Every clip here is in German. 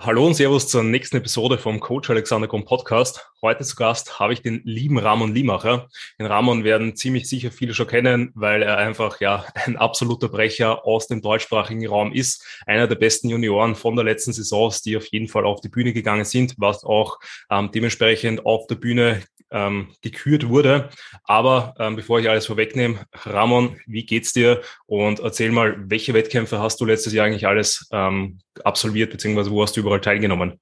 Hallo und Servus zur nächsten Episode vom Coach Alexander Grund Podcast. Heute zu Gast habe ich den lieben Ramon Liemacher. Den Ramon werden ziemlich sicher viele schon kennen, weil er einfach ja ein absoluter Brecher aus dem deutschsprachigen Raum ist. Einer der besten Junioren von der letzten Saisons, die auf jeden Fall auf die Bühne gegangen sind, was auch ähm, dementsprechend auf der Bühne ähm, gekürt wurde. Aber ähm, bevor ich alles vorwegnehme, Ramon, wie geht's dir? Und erzähl mal, welche Wettkämpfe hast du letztes Jahr eigentlich alles ähm, absolviert, beziehungsweise wo hast du überall teilgenommen?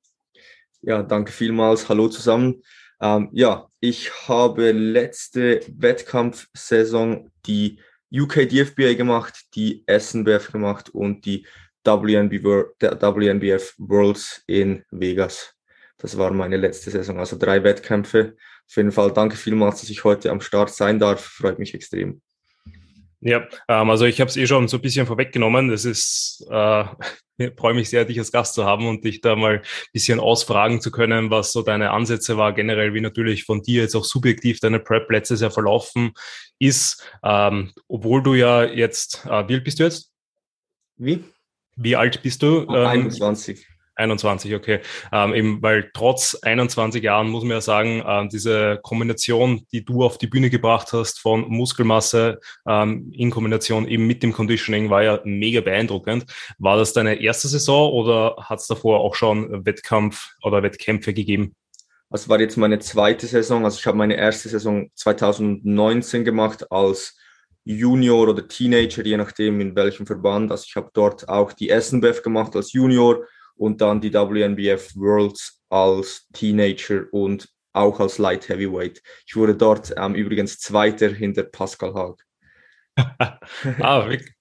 Ja, danke vielmals. Hallo zusammen. Ähm, ja, ich habe letzte Wettkampfsaison die UK DFBA gemacht, die SNBF gemacht und die WNB, WNBF Worlds in Vegas. Das war meine letzte Saison, also drei Wettkämpfe. Auf jeden Fall danke vielmals, dass ich heute am Start sein darf. Freut mich extrem. Ja, ähm, also ich habe es eh schon so ein bisschen vorweggenommen. Das ist, äh, ich freue mich sehr, dich als Gast zu haben und dich da mal ein bisschen ausfragen zu können, was so deine Ansätze war, generell wie natürlich von dir jetzt auch subjektiv deine Prep letztes Jahr verlaufen ist, ähm, obwohl du ja jetzt, äh, wie alt bist du jetzt? Wie? Wie alt bist du? Ähm, 21. 21, okay. Ähm, eben, weil trotz 21 Jahren muss man ja sagen, ähm, diese Kombination, die du auf die Bühne gebracht hast von Muskelmasse ähm, in Kombination eben mit dem Conditioning, war ja mega beeindruckend. War das deine erste Saison oder hat es davor auch schon Wettkampf oder Wettkämpfe gegeben? Das war jetzt meine zweite Saison. Also ich habe meine erste Saison 2019 gemacht als Junior oder Teenager, je nachdem in welchem Verband. Also ich habe dort auch die SNBF gemacht als Junior und dann die WNBF Worlds als Teenager und auch als Light Heavyweight. Ich wurde dort ähm, übrigens Zweiter hinter Pascal Haag. ah, wirklich?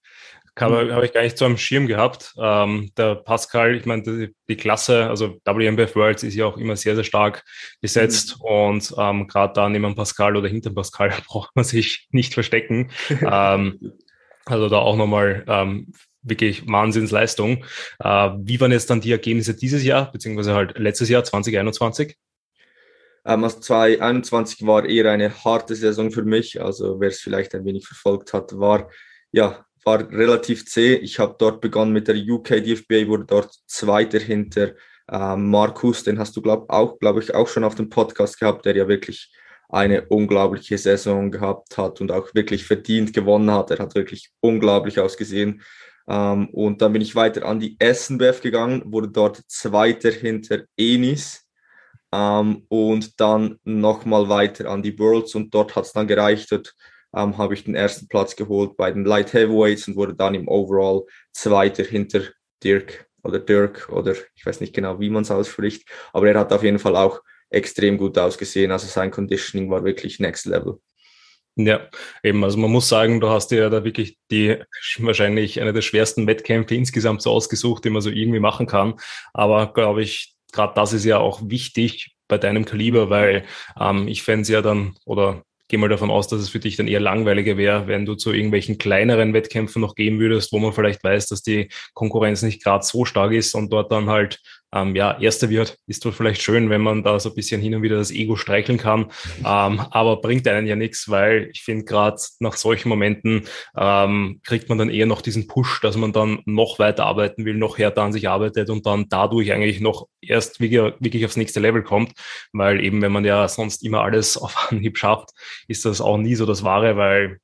Habe hab ich gar nicht so am Schirm gehabt. Ähm, der Pascal, ich meine, die, die, Klasse, also WNBF Worlds ist ja auch immer sehr, sehr stark besetzt mhm. und ähm, gerade da neben Pascal oder hinter Pascal braucht man sich nicht verstecken. ähm, also da auch nochmal ähm, wirklich Wahnsinnsleistung. Äh, wie waren jetzt dann die Ergebnisse dieses Jahr, beziehungsweise halt letztes Jahr, 2021? Ähm, also 2021 war eher eine harte Saison für mich. Also wer es vielleicht ein wenig verfolgt hat, war ja war relativ zäh. Ich habe dort begonnen mit der UK DFBA, wurde dort Zweiter hinter ähm, Markus. Den hast du glaub, auch, glaube ich, auch schon auf dem Podcast gehabt, der ja wirklich eine unglaubliche Saison gehabt hat und auch wirklich verdient gewonnen hat. Er hat wirklich unglaublich ausgesehen. Ähm, und dann bin ich weiter an die SNBF gegangen, wurde dort Zweiter hinter Enis ähm, und dann nochmal weiter an die Worlds und dort hat es dann gereicht. Dort ähm, habe ich den ersten Platz geholt bei den Light Heavyweights und wurde dann im Overall Zweiter hinter Dirk oder Dirk oder ich weiß nicht genau, wie man es ausspricht, aber er hat auf jeden Fall auch extrem gut ausgesehen. Also sein Conditioning war wirklich next level. Ja, eben. Also man muss sagen, du hast dir ja da wirklich die wahrscheinlich eine der schwersten Wettkämpfe insgesamt so ausgesucht, die man so irgendwie machen kann. Aber glaube ich, gerade das ist ja auch wichtig bei deinem Kaliber, weil ähm, ich fände es ja dann, oder gehe mal davon aus, dass es für dich dann eher langweiliger wäre, wenn du zu irgendwelchen kleineren Wettkämpfen noch gehen würdest, wo man vielleicht weiß, dass die Konkurrenz nicht gerade so stark ist und dort dann halt ähm, ja, Erster wird, ist doch vielleicht schön, wenn man da so ein bisschen hin und wieder das Ego streicheln kann, ähm, aber bringt einen ja nichts, weil ich finde, gerade nach solchen Momenten ähm, kriegt man dann eher noch diesen Push, dass man dann noch weiter arbeiten will, noch härter an sich arbeitet und dann dadurch eigentlich noch erst wirklich, wirklich aufs nächste Level kommt, weil eben, wenn man ja sonst immer alles auf Anhieb schafft, ist das auch nie so das Wahre, weil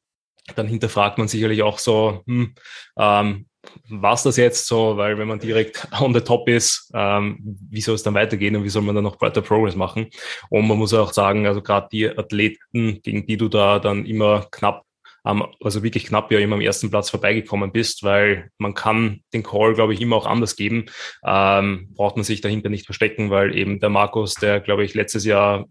dann hinterfragt man sicherlich auch so, hm, ähm, was das jetzt so, weil wenn man direkt on the top ist, ähm, wie soll es dann weitergehen und wie soll man dann noch weiter Progress machen? Und man muss auch sagen, also gerade die Athleten, gegen die du da dann immer knapp also wirklich knapp ja immer am ersten Platz vorbeigekommen bist, weil man kann den Call, glaube ich, immer auch anders geben. Ähm, braucht man sich dahinter nicht verstecken, weil eben der Markus, der, glaube ich, letztes Jahr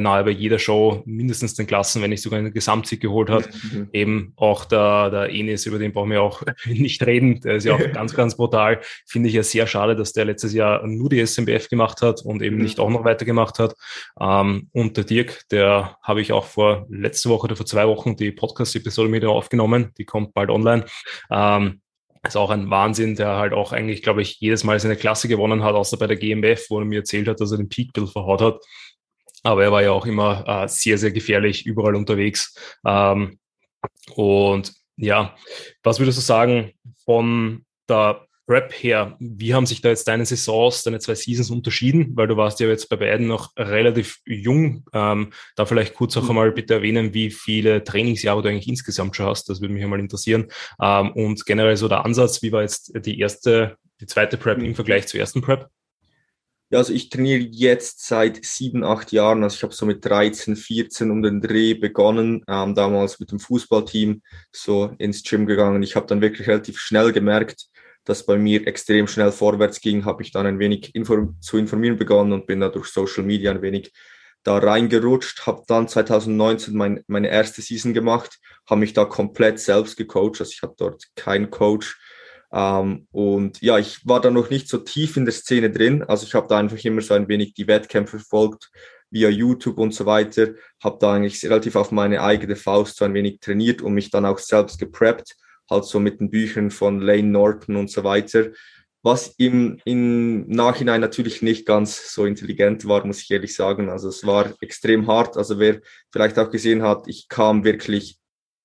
nahe bei jeder Show mindestens den Klassen, wenn nicht sogar einen Gesamtsieg geholt hat. Mhm. Eben auch der, der Enis, über den brauchen wir auch nicht reden. Der ist ja auch ganz, ganz brutal. Finde ich ja sehr schade, dass der letztes Jahr nur die SMBF gemacht hat und eben mhm. nicht auch noch weitergemacht hat. Ähm, und der Dirk, der habe ich auch vor letzte Woche oder vor zwei Wochen die Podcast-Episode mit aufgenommen. Die kommt bald online. Ähm, ist auch ein Wahnsinn, der halt auch eigentlich, glaube ich, jedes Mal seine Klasse gewonnen hat, außer bei der GmbF, wo er mir erzählt hat, dass er den Peak-Bill verhaut hat. Aber er war ja auch immer äh, sehr, sehr gefährlich, überall unterwegs. Ähm, und ja, was würdest du sagen von der Prep her, wie haben sich da jetzt deine Saisons, deine zwei Seasons unterschieden? Weil du warst ja jetzt bei beiden noch relativ jung. Ähm, da vielleicht kurz auch mhm. einmal bitte erwähnen, wie viele Trainingsjahre du eigentlich insgesamt schon hast. Das würde mich einmal interessieren. Ähm, und generell so der Ansatz, wie war jetzt die erste, die zweite Prep im Vergleich zur ersten Prep? Ja, also ich trainiere jetzt seit sieben, acht Jahren. Also ich habe so mit 13, 14 um den Dreh begonnen, ähm, damals mit dem Fußballteam so ins Gym gegangen. Ich habe dann wirklich relativ schnell gemerkt, dass bei mir extrem schnell vorwärts ging, habe ich dann ein wenig inform zu informieren begonnen und bin da durch Social Media ein wenig da reingerutscht, habe dann 2019 mein, meine erste Season gemacht, habe mich da komplett selbst gecoacht, also ich habe dort keinen Coach, ähm, und ja, ich war da noch nicht so tief in der Szene drin. Also ich habe da einfach immer so ein wenig die Wettkämpfe verfolgt via YouTube und so weiter. Habe da eigentlich relativ auf meine eigene Faust so ein wenig trainiert und mich dann auch selbst gepreppt. Halt so mit den Büchern von Lane Norton und so weiter. Was im, im Nachhinein natürlich nicht ganz so intelligent war, muss ich ehrlich sagen. Also es war extrem hart. Also wer vielleicht auch gesehen hat, ich kam wirklich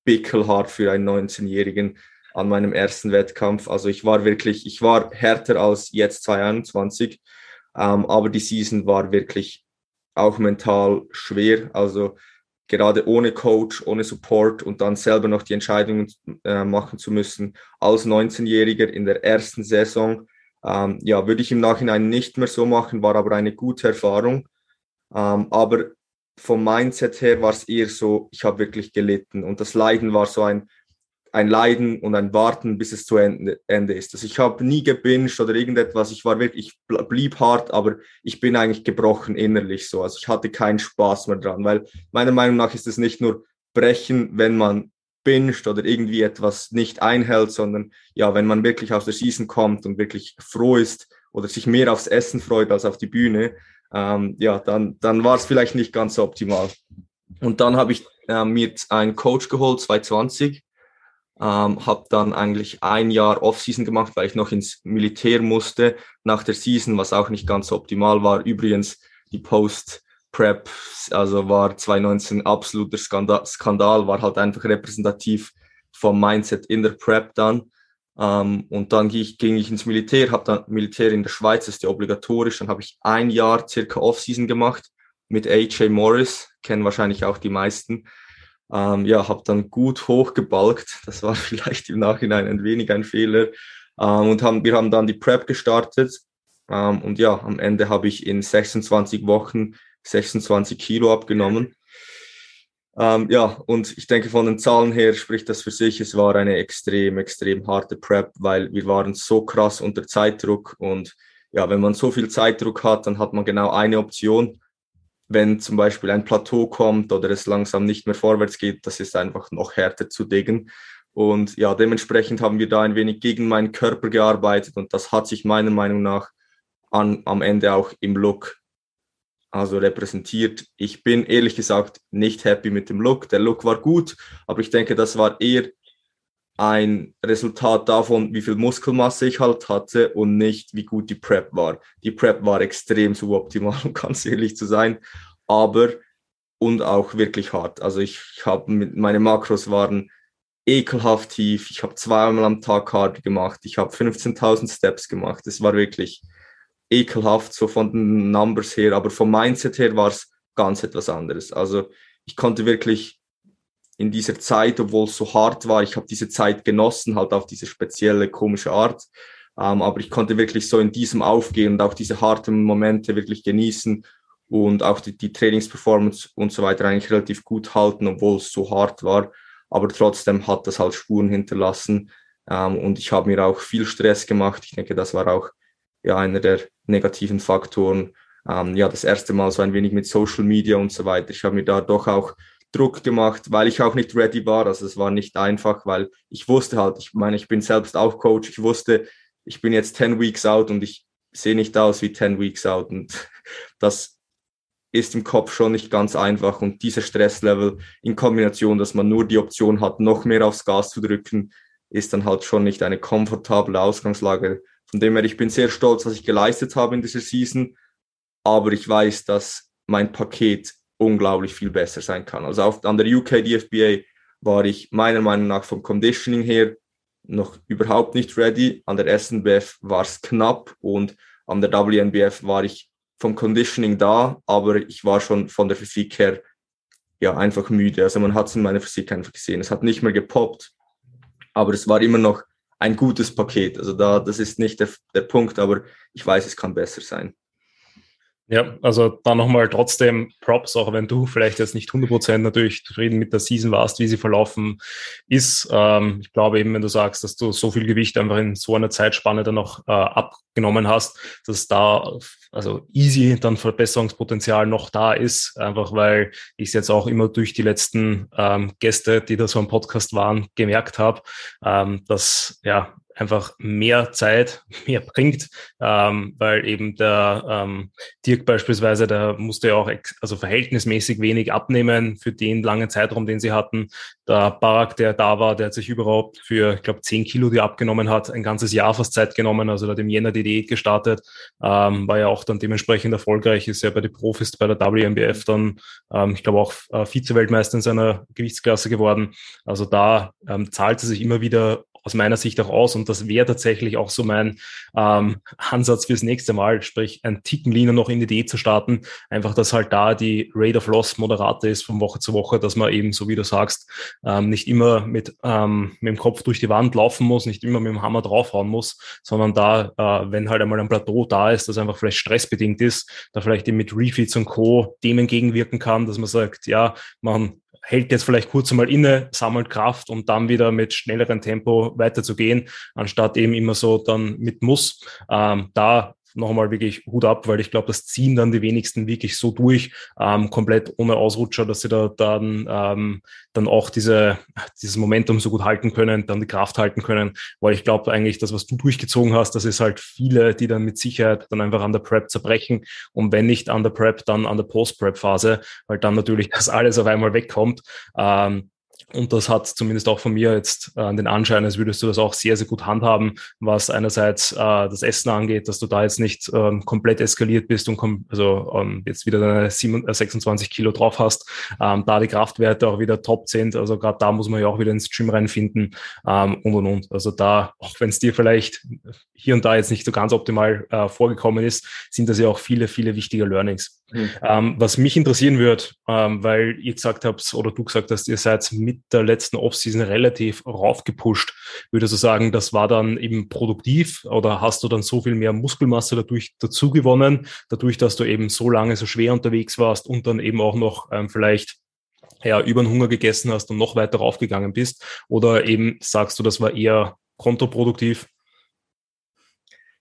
pickelhart für einen 19-Jährigen an meinem ersten Wettkampf. Also ich war wirklich, ich war härter als jetzt 2021, ähm, aber die Season war wirklich auch mental schwer. Also gerade ohne Coach, ohne Support und dann selber noch die Entscheidungen äh, machen zu müssen als 19-Jähriger in der ersten Saison. Ähm, ja, würde ich im Nachhinein nicht mehr so machen, war aber eine gute Erfahrung. Ähm, aber vom Mindset her war es eher so, ich habe wirklich gelitten und das Leiden war so ein, ein Leiden und ein Warten, bis es zu Ende, Ende ist. Also ich habe nie gebinged oder irgendetwas. Ich war wirklich, ich blieb hart, aber ich bin eigentlich gebrochen innerlich so. Also ich hatte keinen Spaß mehr dran, weil meiner Meinung nach ist es nicht nur brechen, wenn man binscht oder irgendwie etwas nicht einhält, sondern ja, wenn man wirklich aus der Season kommt und wirklich froh ist oder sich mehr aufs Essen freut als auf die Bühne, ähm, ja, dann, dann war es vielleicht nicht ganz so optimal. Und dann habe ich äh, mir einen Coach geholt, 2020, ähm, habe dann eigentlich ein Jahr Off-Season gemacht, weil ich noch ins Militär musste nach der Season, was auch nicht ganz optimal war. Übrigens die Post-Prep, also war 2019 absoluter Skandal, Skandal, war halt einfach repräsentativ vom Mindset in der Prep dann. Ähm, und dann ging ich, ging ich ins Militär, habe dann Militär in der Schweiz, ist ja obligatorisch. Dann habe ich ein Jahr circa Off-Season gemacht mit AJ Morris, kennen wahrscheinlich auch die meisten. Ähm, ja, habe dann gut hochgebalgt. Das war vielleicht im Nachhinein ein wenig ein Fehler. Ähm, und haben, wir haben dann die Prep gestartet. Ähm, und ja, am Ende habe ich in 26 Wochen 26 Kilo abgenommen. Ähm, ja, und ich denke, von den Zahlen her spricht das für sich. Es war eine extrem, extrem harte Prep, weil wir waren so krass unter Zeitdruck. Und ja, wenn man so viel Zeitdruck hat, dann hat man genau eine Option wenn zum Beispiel ein Plateau kommt oder es langsam nicht mehr vorwärts geht, das ist einfach noch härter zu diggen. Und ja, dementsprechend haben wir da ein wenig gegen meinen Körper gearbeitet und das hat sich meiner Meinung nach an, am Ende auch im Look also repräsentiert. Ich bin ehrlich gesagt nicht happy mit dem Look. Der Look war gut, aber ich denke, das war eher ein Resultat davon, wie viel Muskelmasse ich halt hatte und nicht, wie gut die Prep war. Die Prep war extrem suboptimal, um ganz ehrlich zu sein, aber und auch wirklich hart. Also ich habe meine Makros waren ekelhaft tief. Ich habe zweimal am Tag Cardio gemacht. Ich habe 15.000 Steps gemacht. Es war wirklich ekelhaft, so von den Numbers her, aber vom Mindset her war es ganz etwas anderes. Also ich konnte wirklich in dieser Zeit, obwohl es so hart war, ich habe diese Zeit genossen, halt auf diese spezielle, komische Art. Ähm, aber ich konnte wirklich so in diesem aufgehen und auch diese harten Momente wirklich genießen und auch die, die Trainingsperformance und so weiter eigentlich relativ gut halten, obwohl es so hart war. Aber trotzdem hat das halt Spuren hinterlassen. Ähm, und ich habe mir auch viel Stress gemacht. Ich denke, das war auch ja einer der negativen Faktoren. Ähm, ja, das erste Mal so ein wenig mit Social Media und so weiter. Ich habe mir da doch auch Druck gemacht, weil ich auch nicht ready war. Also es war nicht einfach, weil ich wusste halt, ich meine, ich bin selbst auch Coach. Ich wusste, ich bin jetzt 10 Weeks out und ich sehe nicht aus wie 10 Weeks out. Und das ist im Kopf schon nicht ganz einfach. Und dieser Stresslevel in Kombination, dass man nur die Option hat, noch mehr aufs Gas zu drücken, ist dann halt schon nicht eine komfortable Ausgangslage. Von dem her, ich bin sehr stolz, was ich geleistet habe in dieser Season. Aber ich weiß, dass mein Paket unglaublich viel besser sein kann. Also auf, an der UK DFBA war ich meiner Meinung nach vom Conditioning her noch überhaupt nicht ready. An der SNBF war es knapp und an der WNBF war ich vom Conditioning da, aber ich war schon von der Physik her ja einfach müde. Also man hat es in meiner Physik einfach gesehen. Es hat nicht mehr gepoppt, aber es war immer noch ein gutes Paket. Also da, das ist nicht der, der Punkt, aber ich weiß, es kann besser sein. Ja, also dann nochmal trotzdem Props, auch wenn du vielleicht jetzt nicht 100% natürlich zufrieden mit der Season warst, wie sie verlaufen ist. Ähm, ich glaube eben, wenn du sagst, dass du so viel Gewicht einfach in so einer Zeitspanne dann noch äh, abgenommen hast, dass da also easy dann Verbesserungspotenzial noch da ist, einfach weil ich es jetzt auch immer durch die letzten ähm, Gäste, die da so am Podcast waren, gemerkt habe, ähm, dass ja einfach mehr Zeit, mehr bringt, ähm, weil eben der ähm, Dirk beispielsweise, der musste ja auch also verhältnismäßig wenig abnehmen für den langen Zeitraum, den sie hatten. Der Barak, der da war, der hat sich überhaupt für, ich glaube, 10 Kilo, die er abgenommen hat, ein ganzes Jahr fast Zeit genommen, also der hat im Jänner die Diät gestartet, ähm, war ja auch dann dementsprechend erfolgreich, ist ja bei den Profis bei der WMBF dann, ähm, ich glaube auch äh, Vize-Weltmeister in seiner Gewichtsklasse geworden. Also da ähm, zahlt es sich immer wieder aus meiner Sicht auch aus. Und das wäre tatsächlich auch so mein ähm, Ansatz fürs nächste Mal, sprich ein Ticken leaner noch in die Idee zu starten. Einfach, dass halt da die Rate of Loss moderater ist von Woche zu Woche, dass man eben, so wie du sagst, ähm, nicht immer mit, ähm, mit dem Kopf durch die Wand laufen muss, nicht immer mit dem Hammer draufhauen muss, sondern da, äh, wenn halt einmal ein Plateau da ist, das einfach vielleicht stressbedingt ist, da vielleicht eben mit Refeeds und Co. dem entgegenwirken kann, dass man sagt, ja, man hält jetzt vielleicht kurz einmal inne, sammelt Kraft, um dann wieder mit schnellerem Tempo weiterzugehen, anstatt eben immer so dann mit Muss. Ähm, da noch einmal wirklich Hut ab, weil ich glaube, das ziehen dann die wenigsten wirklich so durch, ähm, komplett ohne Ausrutscher, dass sie da dann, ähm, dann auch diese, dieses Momentum so gut halten können, dann die Kraft halten können, weil ich glaube eigentlich, das, was du durchgezogen hast, das ist halt viele, die dann mit Sicherheit dann einfach an der Prep zerbrechen und wenn nicht an der Prep, dann an der Post-Prep-Phase, weil dann natürlich das alles auf einmal wegkommt. Ähm, und das hat zumindest auch von mir jetzt äh, den Anschein, als würdest du das auch sehr, sehr gut handhaben, was einerseits äh, das Essen angeht, dass du da jetzt nicht ähm, komplett eskaliert bist und kom also ähm, jetzt wieder deine 7, äh, 26 Kilo drauf hast, ähm, da die Kraftwerte auch wieder top sind. Also gerade da muss man ja auch wieder ins Gym reinfinden ähm, und und und. Also da, auch wenn es dir vielleicht hier und da jetzt nicht so ganz optimal äh, vorgekommen ist, sind das ja auch viele, viele wichtige Learnings. Mhm. Ähm, was mich interessieren wird, ähm, weil ihr gesagt habt oder du gesagt hast, ihr seid mit der letzten Offseason relativ raufgepusht, würdest du sagen, das war dann eben produktiv oder hast du dann so viel mehr Muskelmasse dadurch dazu gewonnen, dadurch, dass du eben so lange so schwer unterwegs warst und dann eben auch noch ähm, vielleicht ja, über den Hunger gegessen hast und noch weiter raufgegangen bist? Oder eben sagst du, das war eher kontraproduktiv?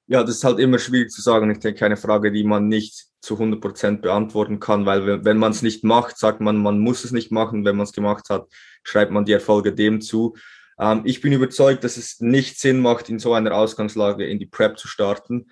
Ja, das ist halt immer schwierig zu sagen. Ich denke, eine Frage, die man nicht zu 100 Prozent beantworten kann, weil wenn man es nicht macht, sagt man, man muss es nicht machen. Wenn man es gemacht hat, schreibt man die Erfolge dem zu. Ähm, ich bin überzeugt, dass es nicht Sinn macht, in so einer Ausgangslage in die Prep zu starten.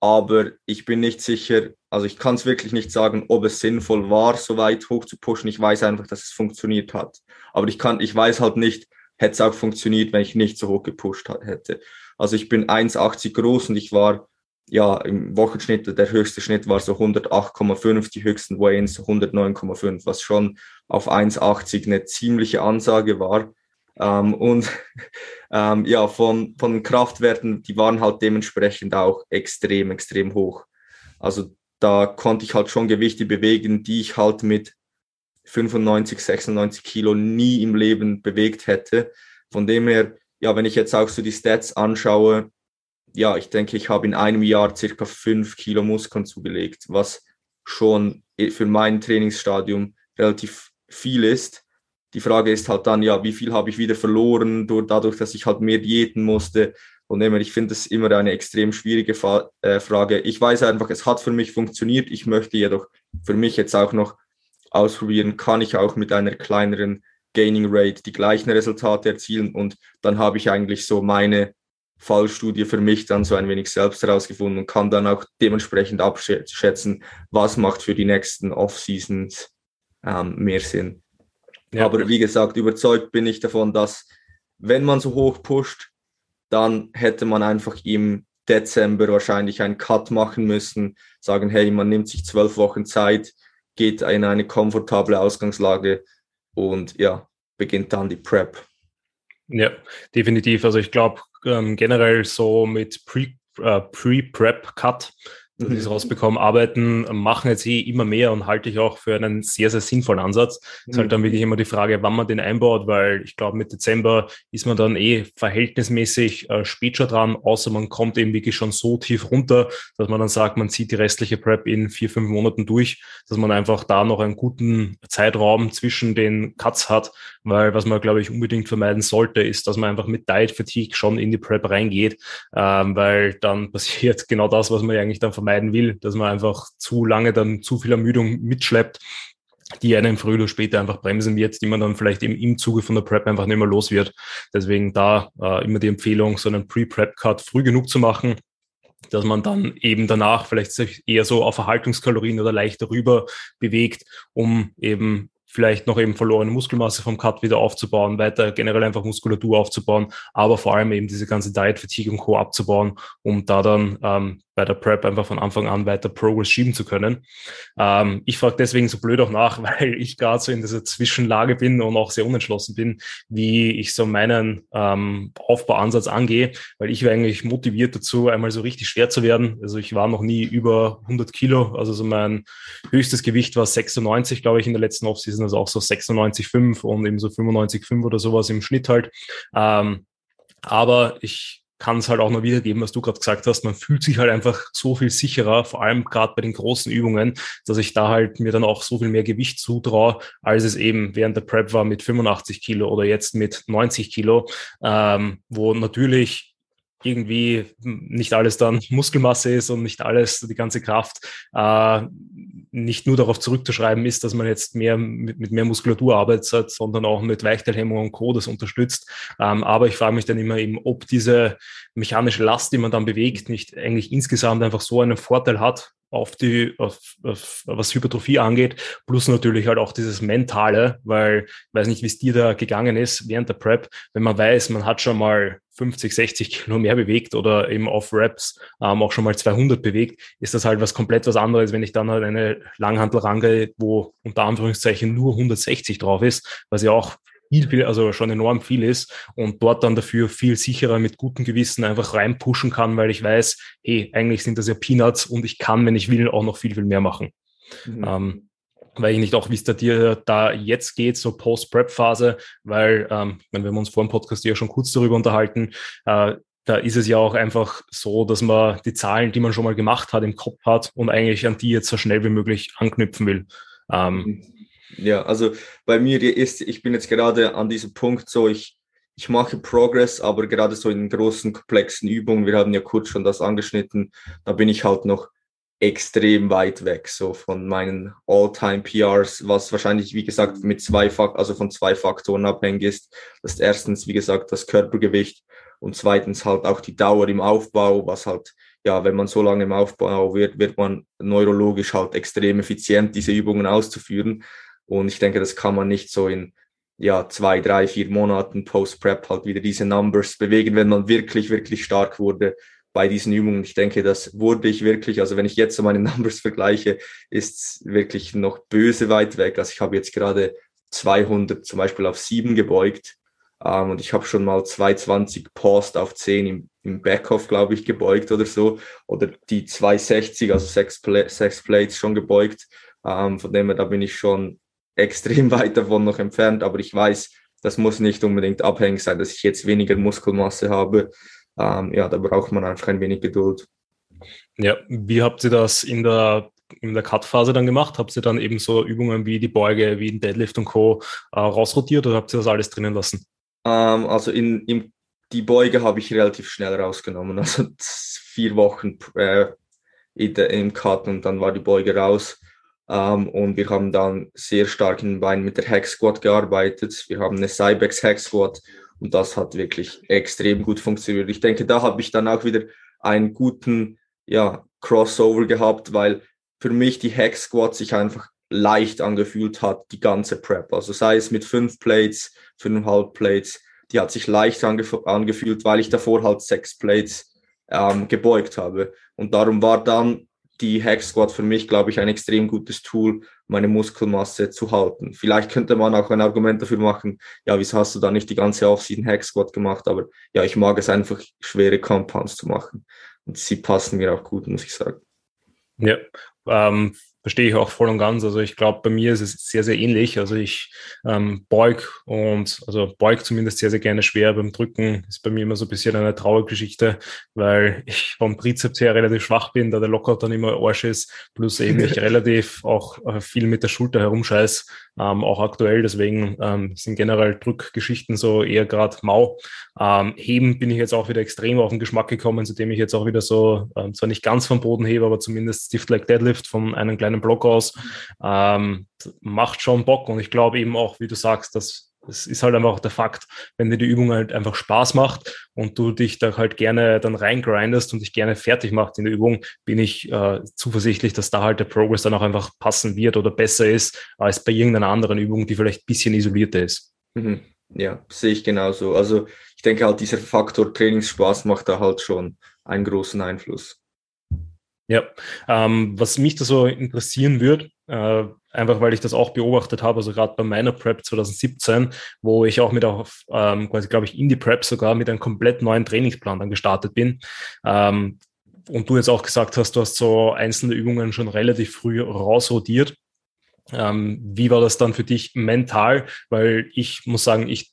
Aber ich bin nicht sicher, also ich kann es wirklich nicht sagen, ob es sinnvoll war, so weit hoch zu pushen. Ich weiß einfach, dass es funktioniert hat. Aber ich kann, ich weiß halt nicht, hätte es auch funktioniert, wenn ich nicht so hoch gepusht hätte. Also ich bin 1,80 groß und ich war ja im Wochenschnitt, der höchste Schnitt war so 108,5, die höchsten Weigh-ins 109,5, was schon auf 1,80 eine ziemliche Ansage war. Ähm, und ähm, ja, von, von Kraftwerten, die waren halt dementsprechend auch extrem, extrem hoch. Also da konnte ich halt schon Gewichte bewegen, die ich halt mit 95, 96 Kilo nie im Leben bewegt hätte. Von dem her, ja, wenn ich jetzt auch so die Stats anschaue, ja, ich denke, ich habe in einem Jahr circa fünf Kilo Muskeln zugelegt, was schon für mein Trainingsstadium relativ viel ist. Die Frage ist halt dann, ja, wie viel habe ich wieder verloren, durch, dadurch, dass ich halt mehr diäten musste. Und immer, ich finde das immer eine extrem schwierige äh, Frage. Ich weiß einfach, es hat für mich funktioniert. Ich möchte jedoch für mich jetzt auch noch ausprobieren, kann ich auch mit einer kleineren Gaining Rate die gleichen Resultate erzielen und dann habe ich eigentlich so meine Fallstudie für mich dann so ein wenig selbst herausgefunden und kann dann auch dementsprechend abschätzen, was macht für die nächsten Off-Seasons ähm, mehr Sinn. Ja. Aber wie gesagt, überzeugt bin ich davon, dass wenn man so hoch pusht, dann hätte man einfach im Dezember wahrscheinlich einen Cut machen müssen, sagen, hey, man nimmt sich zwölf Wochen Zeit, geht in eine komfortable Ausgangslage und ja, beginnt dann die Prep. Ja, definitiv. Also ich glaube ähm, generell so mit Pre, äh, Pre-Prep-Cut ich es mhm. rausbekomme, arbeiten, machen jetzt eh immer mehr und halte ich auch für einen sehr, sehr sinnvollen Ansatz. Es ist halt dann mhm. wirklich immer die Frage, wann man den einbaut, weil ich glaube, mit Dezember ist man dann eh verhältnismäßig äh, spät schon dran, außer man kommt eben wirklich schon so tief runter, dass man dann sagt, man zieht die restliche Prep in vier, fünf Monaten durch, dass man einfach da noch einen guten Zeitraum zwischen den Cuts hat, weil was man, glaube ich, unbedingt vermeiden sollte, ist, dass man einfach mit Diet Fatigue schon in die Prep reingeht, ähm, weil dann passiert genau das, was man eigentlich dann vermeiden will, dass man einfach zu lange dann zu viel Ermüdung mitschleppt die einen früher oder später einfach bremsen wird, die man dann vielleicht eben im Zuge von der Prep einfach nicht mehr los wird. Deswegen da äh, immer die Empfehlung, so einen Pre-Prep-Cut früh genug zu machen, dass man dann eben danach vielleicht sich eher so auf Erhaltungskalorien oder leicht darüber bewegt, um eben vielleicht noch eben verlorene Muskelmasse vom Cut wieder aufzubauen, weiter generell einfach Muskulatur aufzubauen, aber vor allem eben diese ganze Diet, Fatigue und Co. abzubauen, um da dann ähm, bei der Prep einfach von Anfang an weiter Progress schieben zu können. Ähm, ich frage deswegen so blöd auch nach, weil ich gerade so in dieser Zwischenlage bin und auch sehr unentschlossen bin, wie ich so meinen ähm, Aufbauansatz angehe, weil ich wäre eigentlich motiviert dazu, einmal so richtig schwer zu werden. Also ich war noch nie über 100 Kilo, also so mein höchstes Gewicht war 96, glaube ich, in der letzten Offseason, also auch so 96,5 und eben so 95,5 oder sowas im Schnitt halt. Ähm, aber ich kann es halt auch nur wiedergeben, was du gerade gesagt hast. Man fühlt sich halt einfach so viel sicherer, vor allem gerade bei den großen Übungen, dass ich da halt mir dann auch so viel mehr Gewicht zutraue, als es eben während der Prep war mit 85 Kilo oder jetzt mit 90 Kilo, ähm, wo natürlich irgendwie nicht alles dann Muskelmasse ist und nicht alles, die ganze Kraft äh, nicht nur darauf zurückzuschreiben ist, dass man jetzt mehr mit, mit mehr Muskulatur arbeitet, sondern auch mit Weichteilhemmung und Co. das unterstützt. Ähm, aber ich frage mich dann immer eben, ob diese mechanische Last, die man dann bewegt, nicht eigentlich insgesamt einfach so einen Vorteil hat, auf die, auf, auf, was Hypertrophie angeht, plus natürlich halt auch dieses Mentale, weil ich weiß nicht, wie es dir da gegangen ist während der Prep, wenn man weiß, man hat schon mal 50, 60 Kilo mehr bewegt oder eben auf Reps ähm, auch schon mal 200 bewegt, ist das halt was komplett was anderes, wenn ich dann halt eine Langhantel rangehe, wo unter Anführungszeichen nur 160 drauf ist, was ja auch viel, viel, also schon enorm viel ist und dort dann dafür viel sicherer mit gutem Gewissen einfach reinpushen kann, weil ich weiß, hey, eigentlich sind das ja Peanuts und ich kann, wenn ich will, auch noch viel, viel mehr machen. Mhm. Ähm, weil ich nicht auch, wie es da dir da jetzt geht, so Post-Prep-Phase, weil, ähm, wenn wir uns vor dem Podcast ja schon kurz darüber unterhalten, äh, da ist es ja auch einfach so, dass man die Zahlen, die man schon mal gemacht hat, im Kopf hat und eigentlich an die jetzt so schnell wie möglich anknüpfen will. Ähm, mhm. Ja, also bei mir ist, ich bin jetzt gerade an diesem Punkt so, ich, ich mache Progress, aber gerade so in großen, komplexen Übungen, wir haben ja kurz schon das angeschnitten, da bin ich halt noch extrem weit weg, so von meinen All-Time-PRs, was wahrscheinlich, wie gesagt, mit zwei Fak also von zwei Faktoren abhängig ist. Das ist erstens, wie gesagt, das Körpergewicht und zweitens halt auch die Dauer im Aufbau, was halt, ja, wenn man so lange im Aufbau wird, wird man neurologisch halt extrem effizient, diese Übungen auszuführen. Und ich denke, das kann man nicht so in ja, zwei, drei, vier Monaten Post-Prep halt wieder diese Numbers bewegen, wenn man wirklich, wirklich stark wurde bei diesen Übungen. Ich denke, das wurde ich wirklich, also wenn ich jetzt so meine Numbers vergleiche, ist wirklich noch böse weit weg. Also ich habe jetzt gerade 200 zum Beispiel auf 7 gebeugt ähm, und ich habe schon mal 220 Post auf 10 im, im Backoff, glaube ich, gebeugt oder so. Oder die 260, also 6, Pla Plates schon gebeugt. Ähm, von dem her, da bin ich schon extrem weit davon noch entfernt, aber ich weiß, das muss nicht unbedingt abhängig sein, dass ich jetzt weniger Muskelmasse habe, ähm, ja, da braucht man einfach ein wenig Geduld. Ja, wie habt ihr das in der in der Cut-Phase dann gemacht? Habt ihr dann eben so Übungen wie die Beuge, wie den Deadlift und Co. Äh, rausrotiert oder habt ihr das alles drinnen lassen? Ähm, also in, in die Beuge habe ich relativ schnell rausgenommen. Also vier Wochen äh, in der, im Cut und dann war die Beuge raus. Ähm, und wir haben dann sehr stark in Beinen mit der Hack Squat gearbeitet. Wir haben eine Cybex Hack Squat und das hat wirklich extrem gut funktioniert. Ich denke, da habe ich dann auch wieder einen guten ja, Crossover gehabt, weil für mich die Hack Squat sich einfach leicht angefühlt hat, die ganze Prep. Also sei es mit fünf Plates, fünfeinhalb Plates, die hat sich leicht angef angefühlt, weil ich davor halt sechs Plates ähm, gebeugt habe. Und darum war dann die Hack Squat für mich, glaube ich, ein extrem gutes Tool, meine Muskelmasse zu halten. Vielleicht könnte man auch ein Argument dafür machen, ja, wieso hast du da nicht die ganze Offseason Hack Squat gemacht? Aber ja, ich mag es einfach, schwere Compounds zu machen. Und sie passen mir auch gut, muss ich sagen. Ja, ähm, verstehe ich auch voll und ganz. Also ich glaube, bei mir ist es sehr, sehr ähnlich. Also ich ähm, beug und also beug zumindest sehr, sehr gerne schwer. Beim Drücken ist bei mir immer so ein bisschen eine Trauergeschichte, weil ich vom Trizeps her relativ schwach bin, da der Lockout dann immer Arsch ist, plus eben ich relativ auch äh, viel mit der Schulter herumscheiß, ähm, auch aktuell. Deswegen ähm, sind generell Drückgeschichten so eher gerade mau. Ähm, heben bin ich jetzt auch wieder extrem auf den Geschmack gekommen, seitdem ich jetzt auch wieder so, ähm, zwar nicht ganz vom Boden hebe, aber zumindest Stiff Like Deadlift von einem kleinen Block aus. Ähm, macht schon Bock und ich glaube eben auch, wie du sagst, dass es ist halt einfach der Fakt, wenn dir die Übung halt einfach Spaß macht und du dich da halt gerne dann reingrindest und dich gerne fertig macht in der Übung, bin ich äh, zuversichtlich, dass da halt der Progress dann auch einfach passen wird oder besser ist als bei irgendeiner anderen Übung, die vielleicht ein bisschen isolierter ist. Mhm. Ja, sehe ich genauso. Also ich denke halt, dieser Faktor Trainingsspaß macht da halt schon einen großen Einfluss. Ja, ähm, was mich da so interessieren würde, äh, einfach weil ich das auch beobachtet habe, also gerade bei meiner Prep 2017, wo ich auch mit auch ähm, quasi, glaube ich, in die Prep sogar mit einem komplett neuen Trainingsplan dann gestartet bin. Ähm, und du jetzt auch gesagt hast, du hast so einzelne Übungen schon relativ früh rausrotiert. Ähm, wie war das dann für dich mental? Weil ich muss sagen, ich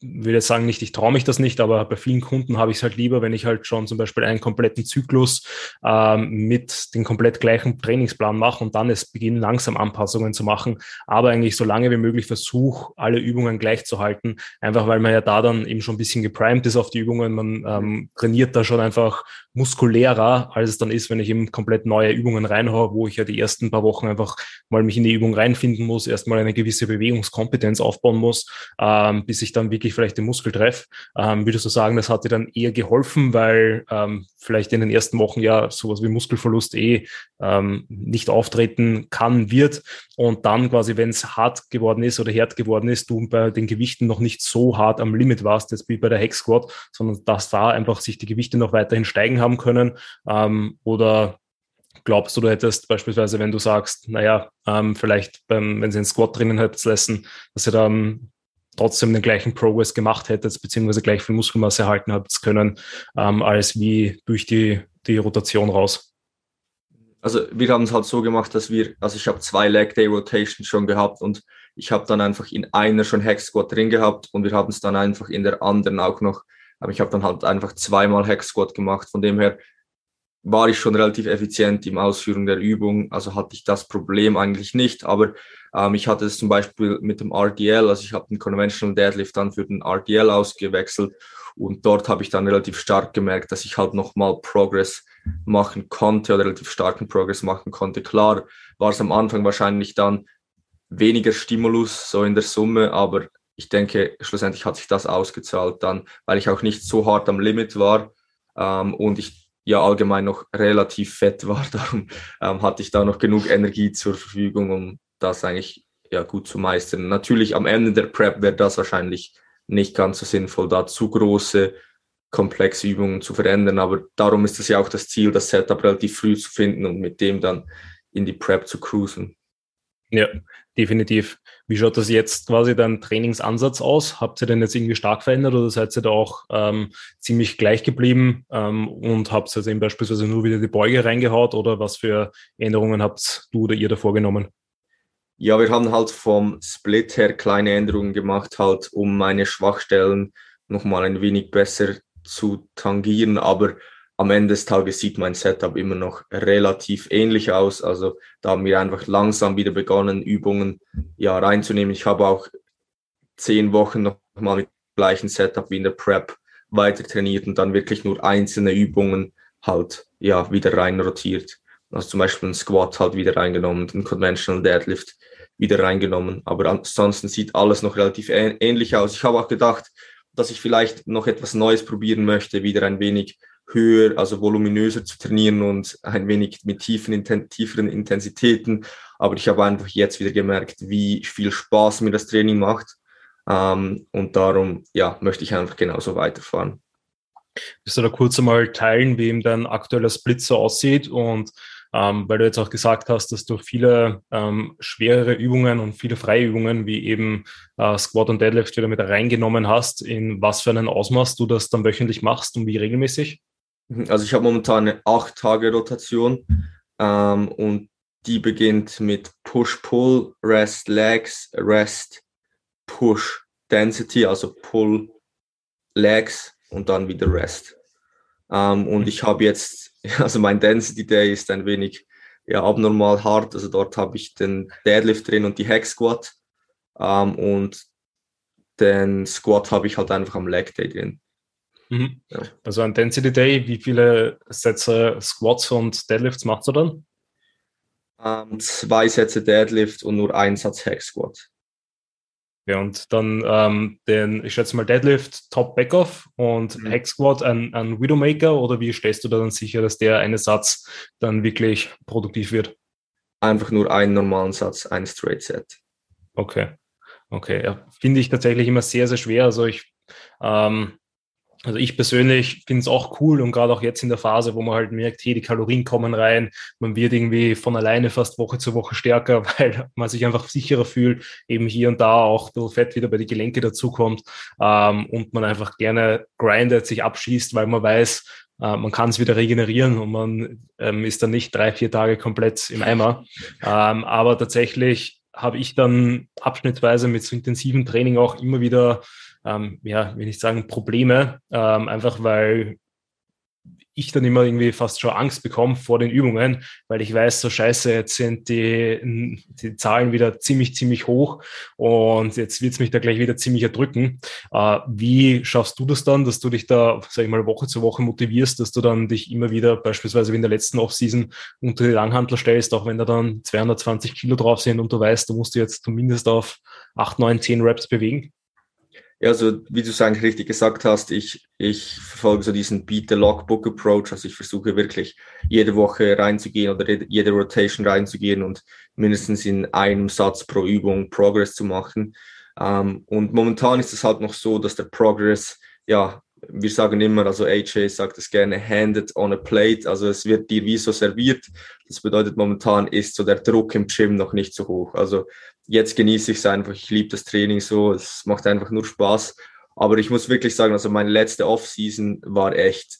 würde jetzt sagen, nicht, ich traue mich das nicht, aber bei vielen Kunden habe ich es halt lieber, wenn ich halt schon zum Beispiel einen kompletten Zyklus ähm, mit dem komplett gleichen Trainingsplan mache und dann es beginnen, langsam Anpassungen zu machen, aber eigentlich so lange wie möglich versuche, alle Übungen gleich zu halten, einfach weil man ja da dann eben schon ein bisschen geprimed ist auf die Übungen, man ähm, trainiert da schon einfach muskulärer, als es dann ist, wenn ich eben komplett neue Übungen reinhaue, wo ich ja die ersten paar Wochen einfach mal mich in die Übung reinfinden muss, erstmal eine gewisse Bewegungskompetenz aufbauen muss, ähm, bis ich dann wirklich vielleicht den Muskel treffe. Ähm, würdest du sagen, das hat dir dann eher geholfen, weil ähm, vielleicht in den ersten Wochen ja sowas wie Muskelverlust eh ähm, nicht auftreten kann, wird und dann quasi, wenn es hart geworden ist oder hart geworden ist, du bei den Gewichten noch nicht so hart am Limit warst, jetzt wie bei der Hex Squat, sondern dass da einfach sich die Gewichte noch weiterhin steigen haben können ähm, oder glaubst du, du hättest beispielsweise, wenn du sagst, naja, ähm, vielleicht beim, wenn sie einen Squat drinnen hättest lassen, dass ihr dann trotzdem den gleichen Progress gemacht hättet, beziehungsweise gleich viel Muskelmasse erhalten habt können, ähm, als wie durch die, die Rotation raus? Also wir haben es halt so gemacht, dass wir, also ich habe zwei Leg Day Rotations schon gehabt und ich habe dann einfach in einer schon Hex Squat drin gehabt und wir haben es dann einfach in der anderen auch noch, aber ich habe dann halt einfach zweimal Hex Squat gemacht. Von dem her war ich schon relativ effizient im Ausführen der Übung, also hatte ich das Problem eigentlich nicht, aber ähm, ich hatte es zum Beispiel mit dem RDL, also ich habe den Conventional Deadlift dann für den RDL ausgewechselt und dort habe ich dann relativ stark gemerkt, dass ich halt nochmal Progress machen konnte oder relativ starken Progress machen konnte. Klar war es am Anfang wahrscheinlich dann weniger Stimulus so in der Summe, aber ich denke, schlussendlich hat sich das ausgezahlt dann, weil ich auch nicht so hart am Limit war ähm, und ich ja allgemein noch relativ fett war. Darum ähm, hatte ich da noch genug Energie zur Verfügung, um das eigentlich ja gut zu meistern. Natürlich am Ende der Prep wäre das wahrscheinlich nicht ganz so sinnvoll, da zu große, komplexe Übungen zu verändern. Aber darum ist es ja auch das Ziel, das Setup relativ früh zu finden und mit dem dann in die Prep zu cruisen. Ja, definitiv. Wie schaut das jetzt quasi dein Trainingsansatz aus? Habt ihr den jetzt irgendwie stark verändert oder seid ihr da auch ähm, ziemlich gleich geblieben ähm, und habt ihr eben beispielsweise nur wieder die Beuge reingehaut oder was für Änderungen habt du oder ihr da vorgenommen? Ja, wir haben halt vom Split her kleine Änderungen gemacht, halt um meine Schwachstellen nochmal ein wenig besser zu tangieren, aber am Ende des Tages sieht mein Setup immer noch relativ ähnlich aus. Also da haben wir einfach langsam wieder begonnen, Übungen ja reinzunehmen. Ich habe auch zehn Wochen nochmal mit dem gleichen Setup wie in der Prep weiter trainiert und dann wirklich nur einzelne Übungen halt ja wieder rein rotiert. Also zum Beispiel ein Squat halt wieder reingenommen, den Conventional Deadlift wieder reingenommen. Aber ansonsten sieht alles noch relativ ähnlich aus. Ich habe auch gedacht, dass ich vielleicht noch etwas Neues probieren möchte, wieder ein wenig höher, also voluminöser zu trainieren und ein wenig mit tiefen, tieferen Intensitäten. Aber ich habe einfach jetzt wieder gemerkt, wie viel Spaß mir das Training macht. Ähm, und darum, ja, möchte ich einfach genauso weiterfahren. Willst du da kurz einmal teilen, wie eben dein aktueller Split so aussieht und ähm, weil du jetzt auch gesagt hast, dass du viele ähm, schwerere Übungen und viele freie Übungen wie eben äh, Squat und Deadlift wieder mit reingenommen hast. In was für einen Ausmaß du das dann wöchentlich machst und wie regelmäßig? Also ich habe momentan eine 8-Tage-Rotation ähm, und die beginnt mit Push-Pull, Rest Legs, Rest, Push Density, also Pull Legs und dann wieder Rest. Ähm, und ich habe jetzt, also mein Density Day ist ein wenig ja, abnormal hart. Also dort habe ich den Deadlift drin und die Hack Squat. Ähm, und den Squat habe ich halt einfach am Leg Day drin. Mhm. Ja. Also ein Density Day, wie viele Sätze Squats und Deadlifts machst du dann? Ähm, zwei Sätze Deadlift und nur ein Satz Hack Squat. Ja, und dann ähm, den, ich schätze mal, Deadlift, Top Backoff und mhm. Hack Squat ein, ein Widowmaker oder wie stellst du da dann sicher, dass der eine Satz dann wirklich produktiv wird? Einfach nur einen normalen Satz, ein Straight Set. Okay. Okay, ja, finde ich tatsächlich immer sehr, sehr schwer. Also ich ähm, also ich persönlich finde es auch cool und gerade auch jetzt in der Phase, wo man halt merkt, hey, die Kalorien kommen rein, man wird irgendwie von alleine fast Woche zu Woche stärker, weil man sich einfach sicherer fühlt, eben hier und da auch ein bisschen Fett wieder bei die Gelenke dazukommt ähm, und man einfach gerne grindet, sich abschießt, weil man weiß, äh, man kann es wieder regenerieren und man ähm, ist dann nicht drei, vier Tage komplett im Eimer. Ähm, aber tatsächlich habe ich dann abschnittsweise mit so intensiven Training auch immer wieder ähm, ja, will ich sagen, Probleme, ähm, einfach weil ich dann immer irgendwie fast schon Angst bekomme vor den Übungen, weil ich weiß, so scheiße, jetzt sind die, die Zahlen wieder ziemlich, ziemlich hoch und jetzt wird es mich da gleich wieder ziemlich erdrücken. Äh, wie schaffst du das dann, dass du dich da, sag ich mal, Woche zu Woche motivierst, dass du dann dich immer wieder beispielsweise wie in der letzten Offseason unter die Langhandler stellst, auch wenn da dann 220 Kilo drauf sind und du weißt, du musst jetzt zumindest auf 8, 9, 10 Reps bewegen? Ja, also wie du es eigentlich richtig gesagt hast, ich, ich verfolge so diesen Beat the Logbook Approach. Also ich versuche wirklich jede Woche reinzugehen oder jede Rotation reinzugehen und mindestens in einem Satz pro Übung Progress zu machen. Ähm, und momentan ist es halt noch so, dass der Progress, ja, wir sagen immer, also AJ sagt es gerne, handed on a plate, also es wird dir wie so serviert. Das bedeutet, momentan ist so der Druck im Gym noch nicht so hoch. Also jetzt genieße ich es einfach. Ich liebe das Training so. Es macht einfach nur Spaß. Aber ich muss wirklich sagen, also meine letzte Off-Season war echt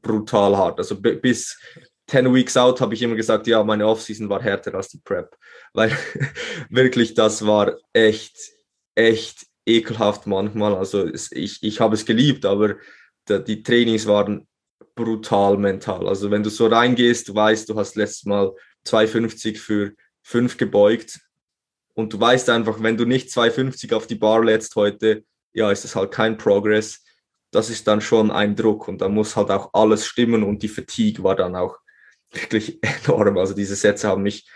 brutal hart. Also bis 10 Weeks out habe ich immer gesagt, ja, meine Off-Season war härter als die Prep. Weil wirklich, das war echt, echt ekelhaft manchmal. Also es, ich, ich habe es geliebt, aber die Trainings waren brutal mental. Also wenn du so reingehst, du weißt, du hast letztes Mal 250 für 5 gebeugt und du weißt einfach, wenn du nicht 250 auf die Bar lädst heute, ja, ist es halt kein Progress. Das ist dann schon ein Druck und da muss halt auch alles stimmen und die Fatigue war dann auch wirklich enorm. Also diese Sätze haben mich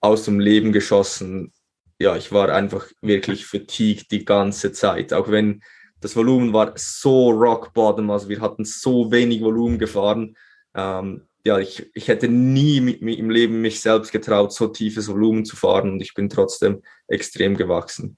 aus dem Leben geschossen. Ja, ich war einfach wirklich fatigued die ganze Zeit, auch wenn das Volumen war so rock bottom, also wir hatten so wenig Volumen gefahren. Ähm, ja, ich, ich hätte nie im Leben mich selbst getraut, so tiefes Volumen zu fahren und ich bin trotzdem extrem gewachsen.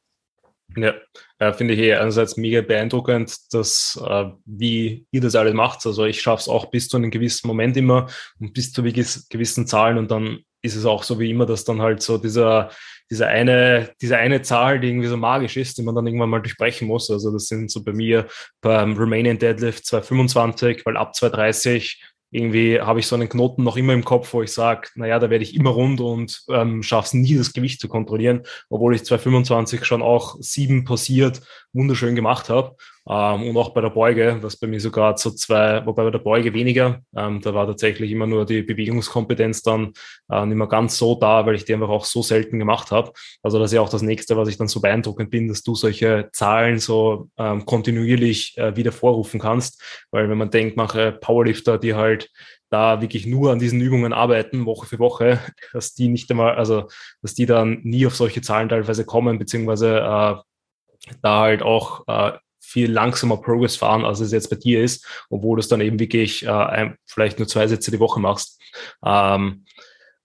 Ja, äh, finde ich eh einerseits mega beeindruckend, dass äh, wie ihr das alles macht. Also ich schaffe es auch bis zu einem gewissen Moment immer und bis zu gewissen Zahlen und dann ist es auch so wie immer, dass dann halt so dieser, diese eine, diese eine Zahl, die irgendwie so magisch ist, die man dann irgendwann mal durchbrechen muss. Also das sind so bei mir beim Romanian Deadlift 225, weil ab 230 irgendwie habe ich so einen Knoten noch immer im Kopf, wo ich sage, naja, da werde ich immer rund und ähm, schaffe es nie, das Gewicht zu kontrollieren, obwohl ich 225 schon auch sieben passiert wunderschön gemacht habe. Ähm, und auch bei der Beuge, was bei mir sogar zu zwei, wobei bei der Beuge weniger, ähm, da war tatsächlich immer nur die Bewegungskompetenz dann äh, nicht mehr ganz so da, weil ich die einfach auch so selten gemacht habe. Also das ist ja auch das nächste, was ich dann so beeindruckend bin, dass du solche Zahlen so ähm, kontinuierlich äh, wieder vorrufen kannst. Weil wenn man denkt, mache Powerlifter, die halt da wirklich nur an diesen Übungen arbeiten, Woche für Woche, dass die nicht einmal, also dass die dann nie auf solche Zahlen teilweise kommen, beziehungsweise äh, da halt auch äh, viel langsamer Progress fahren, als es jetzt bei dir ist, obwohl du es dann eben wirklich äh, ein, vielleicht nur zwei Sätze die Woche machst. Ähm,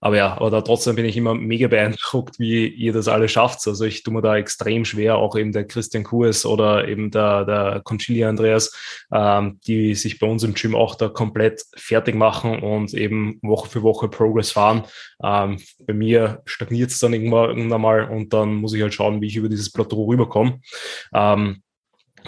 aber ja, aber da trotzdem bin ich immer mega beeindruckt, wie ihr das alles schafft. Also ich tue mir da extrem schwer, auch eben der Christian Kurs oder eben der, der Concilia Andreas, ähm, die sich bei uns im Gym auch da komplett fertig machen und eben Woche für Woche Progress fahren. Ähm, bei mir stagniert es dann irgendwann, irgendwann mal und dann muss ich halt schauen, wie ich über dieses Plateau rüberkomme. Ähm,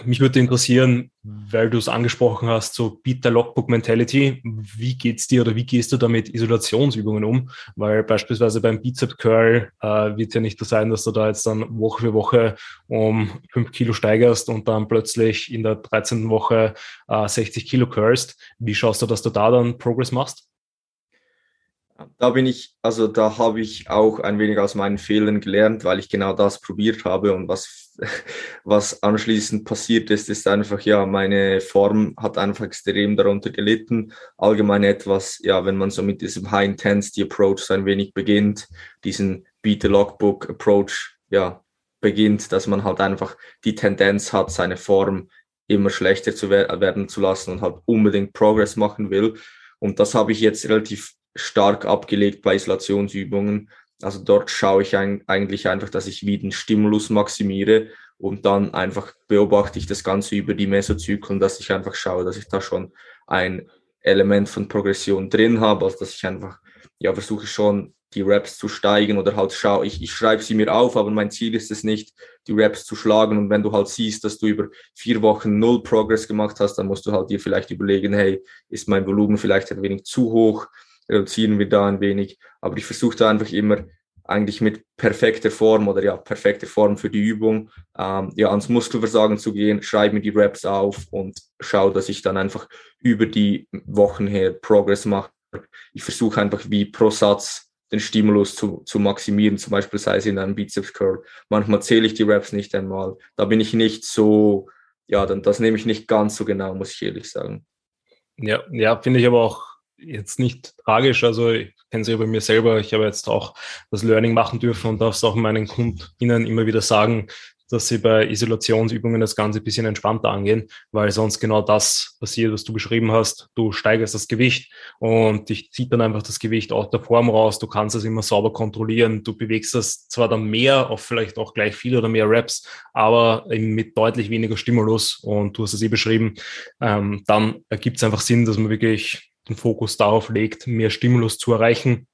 mich würde interessieren, weil du es angesprochen hast, so Beat the Logbook Mentality. Wie geht's dir oder wie gehst du da mit Isolationsübungen um? Weil beispielsweise beim Bizep Curl äh, wird ja nicht so sein, dass du da jetzt dann Woche für Woche um fünf Kilo steigerst und dann plötzlich in der 13. Woche äh, 60 Kilo curlst. Wie schaust du, dass du da dann Progress machst? Da bin ich, also da habe ich auch ein wenig aus meinen Fehlern gelernt, weil ich genau das probiert habe und was, was anschließend passiert ist, ist einfach, ja, meine Form hat einfach extrem darunter gelitten. Allgemein etwas, ja, wenn man so mit diesem High Intensity Approach so ein wenig beginnt, diesen Beat the Logbook Approach, ja, beginnt, dass man halt einfach die Tendenz hat, seine Form immer schlechter zu werden zu lassen und halt unbedingt Progress machen will. Und das habe ich jetzt relativ stark abgelegt bei Isolationsübungen. Also dort schaue ich ein, eigentlich einfach, dass ich wie den Stimulus maximiere und dann einfach beobachte ich das Ganze über die Mesozyklen, dass ich einfach schaue, dass ich da schon ein Element von Progression drin habe, also dass ich einfach ja versuche schon die Raps zu steigen oder halt schaue, ich, ich schreibe sie mir auf, aber mein Ziel ist es nicht, die Raps zu schlagen. Und wenn du halt siehst, dass du über vier Wochen null Progress gemacht hast, dann musst du halt dir vielleicht überlegen, hey, ist mein Volumen vielleicht ein wenig zu hoch? Reduzieren wir da ein wenig. Aber ich versuche da einfach immer eigentlich mit perfekter Form oder ja, perfekter Form für die Übung, ähm, ja, ans Muskelversagen zu gehen, schreibe mir die Reps auf und schaue, dass ich dann einfach über die Wochen her Progress mache. Ich versuche einfach wie pro Satz den Stimulus zu, zu maximieren, zum Beispiel sei es in einem Bizeps Curl. Manchmal zähle ich die Reps nicht einmal. Da bin ich nicht so, ja, dann das nehme ich nicht ganz so genau, muss ich ehrlich sagen. Ja, ja, finde ich aber auch jetzt nicht tragisch. Also ich kenne es ja bei mir selber. Ich habe jetzt auch das Learning machen dürfen und darf es auch meinen KundInnen immer wieder sagen, dass sie bei Isolationsübungen das Ganze ein bisschen entspannter angehen, weil sonst genau das passiert, was du beschrieben hast. Du steigerst das Gewicht und dich zieht dann einfach das Gewicht aus der Form raus. Du kannst es immer sauber kontrollieren. Du bewegst das zwar dann mehr, auf vielleicht auch gleich viel oder mehr Reps, aber mit deutlich weniger Stimulus und du hast es eh beschrieben. Ähm, dann ergibt es einfach Sinn, dass man wirklich den Fokus darauf legt, mehr Stimulus zu erreichen.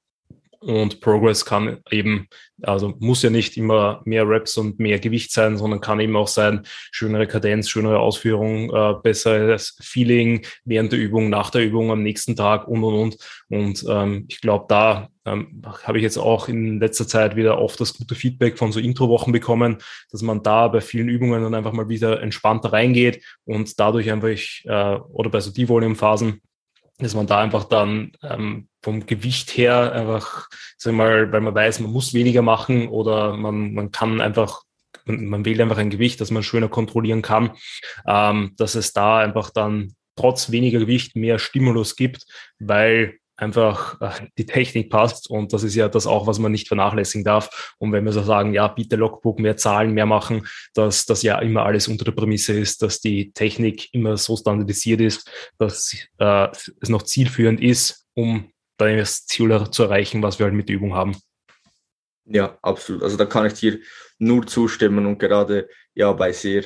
Und Progress kann eben, also muss ja nicht immer mehr Reps und mehr Gewicht sein, sondern kann eben auch sein, schönere Kadenz, schönere Ausführung, äh, besseres Feeling während der Übung, nach der Übung, am nächsten Tag und und und. Und ähm, ich glaube, da ähm, habe ich jetzt auch in letzter Zeit wieder oft das gute Feedback von so Introwochen bekommen, dass man da bei vielen Übungen dann einfach mal wieder entspannter reingeht und dadurch einfach, äh, oder bei so Devolume-Phasen, dass man da einfach dann ähm, vom Gewicht her einfach, sag mal, weil man weiß, man muss weniger machen oder man, man kann einfach, man, man wählt einfach ein Gewicht, das man schöner kontrollieren kann, ähm, dass es da einfach dann trotz weniger Gewicht mehr Stimulus gibt, weil einfach äh, die Technik passt und das ist ja das auch, was man nicht vernachlässigen darf. Und wenn wir so sagen, ja, bitte Logbook, mehr Zahlen, mehr machen, dass das ja immer alles unter der Prämisse ist, dass die Technik immer so standardisiert ist, dass äh, es noch zielführend ist, um das Ziel zu erreichen, was wir halt mit der Übung haben. Ja, absolut. Also da kann ich dir nur zustimmen und gerade ja bei sehr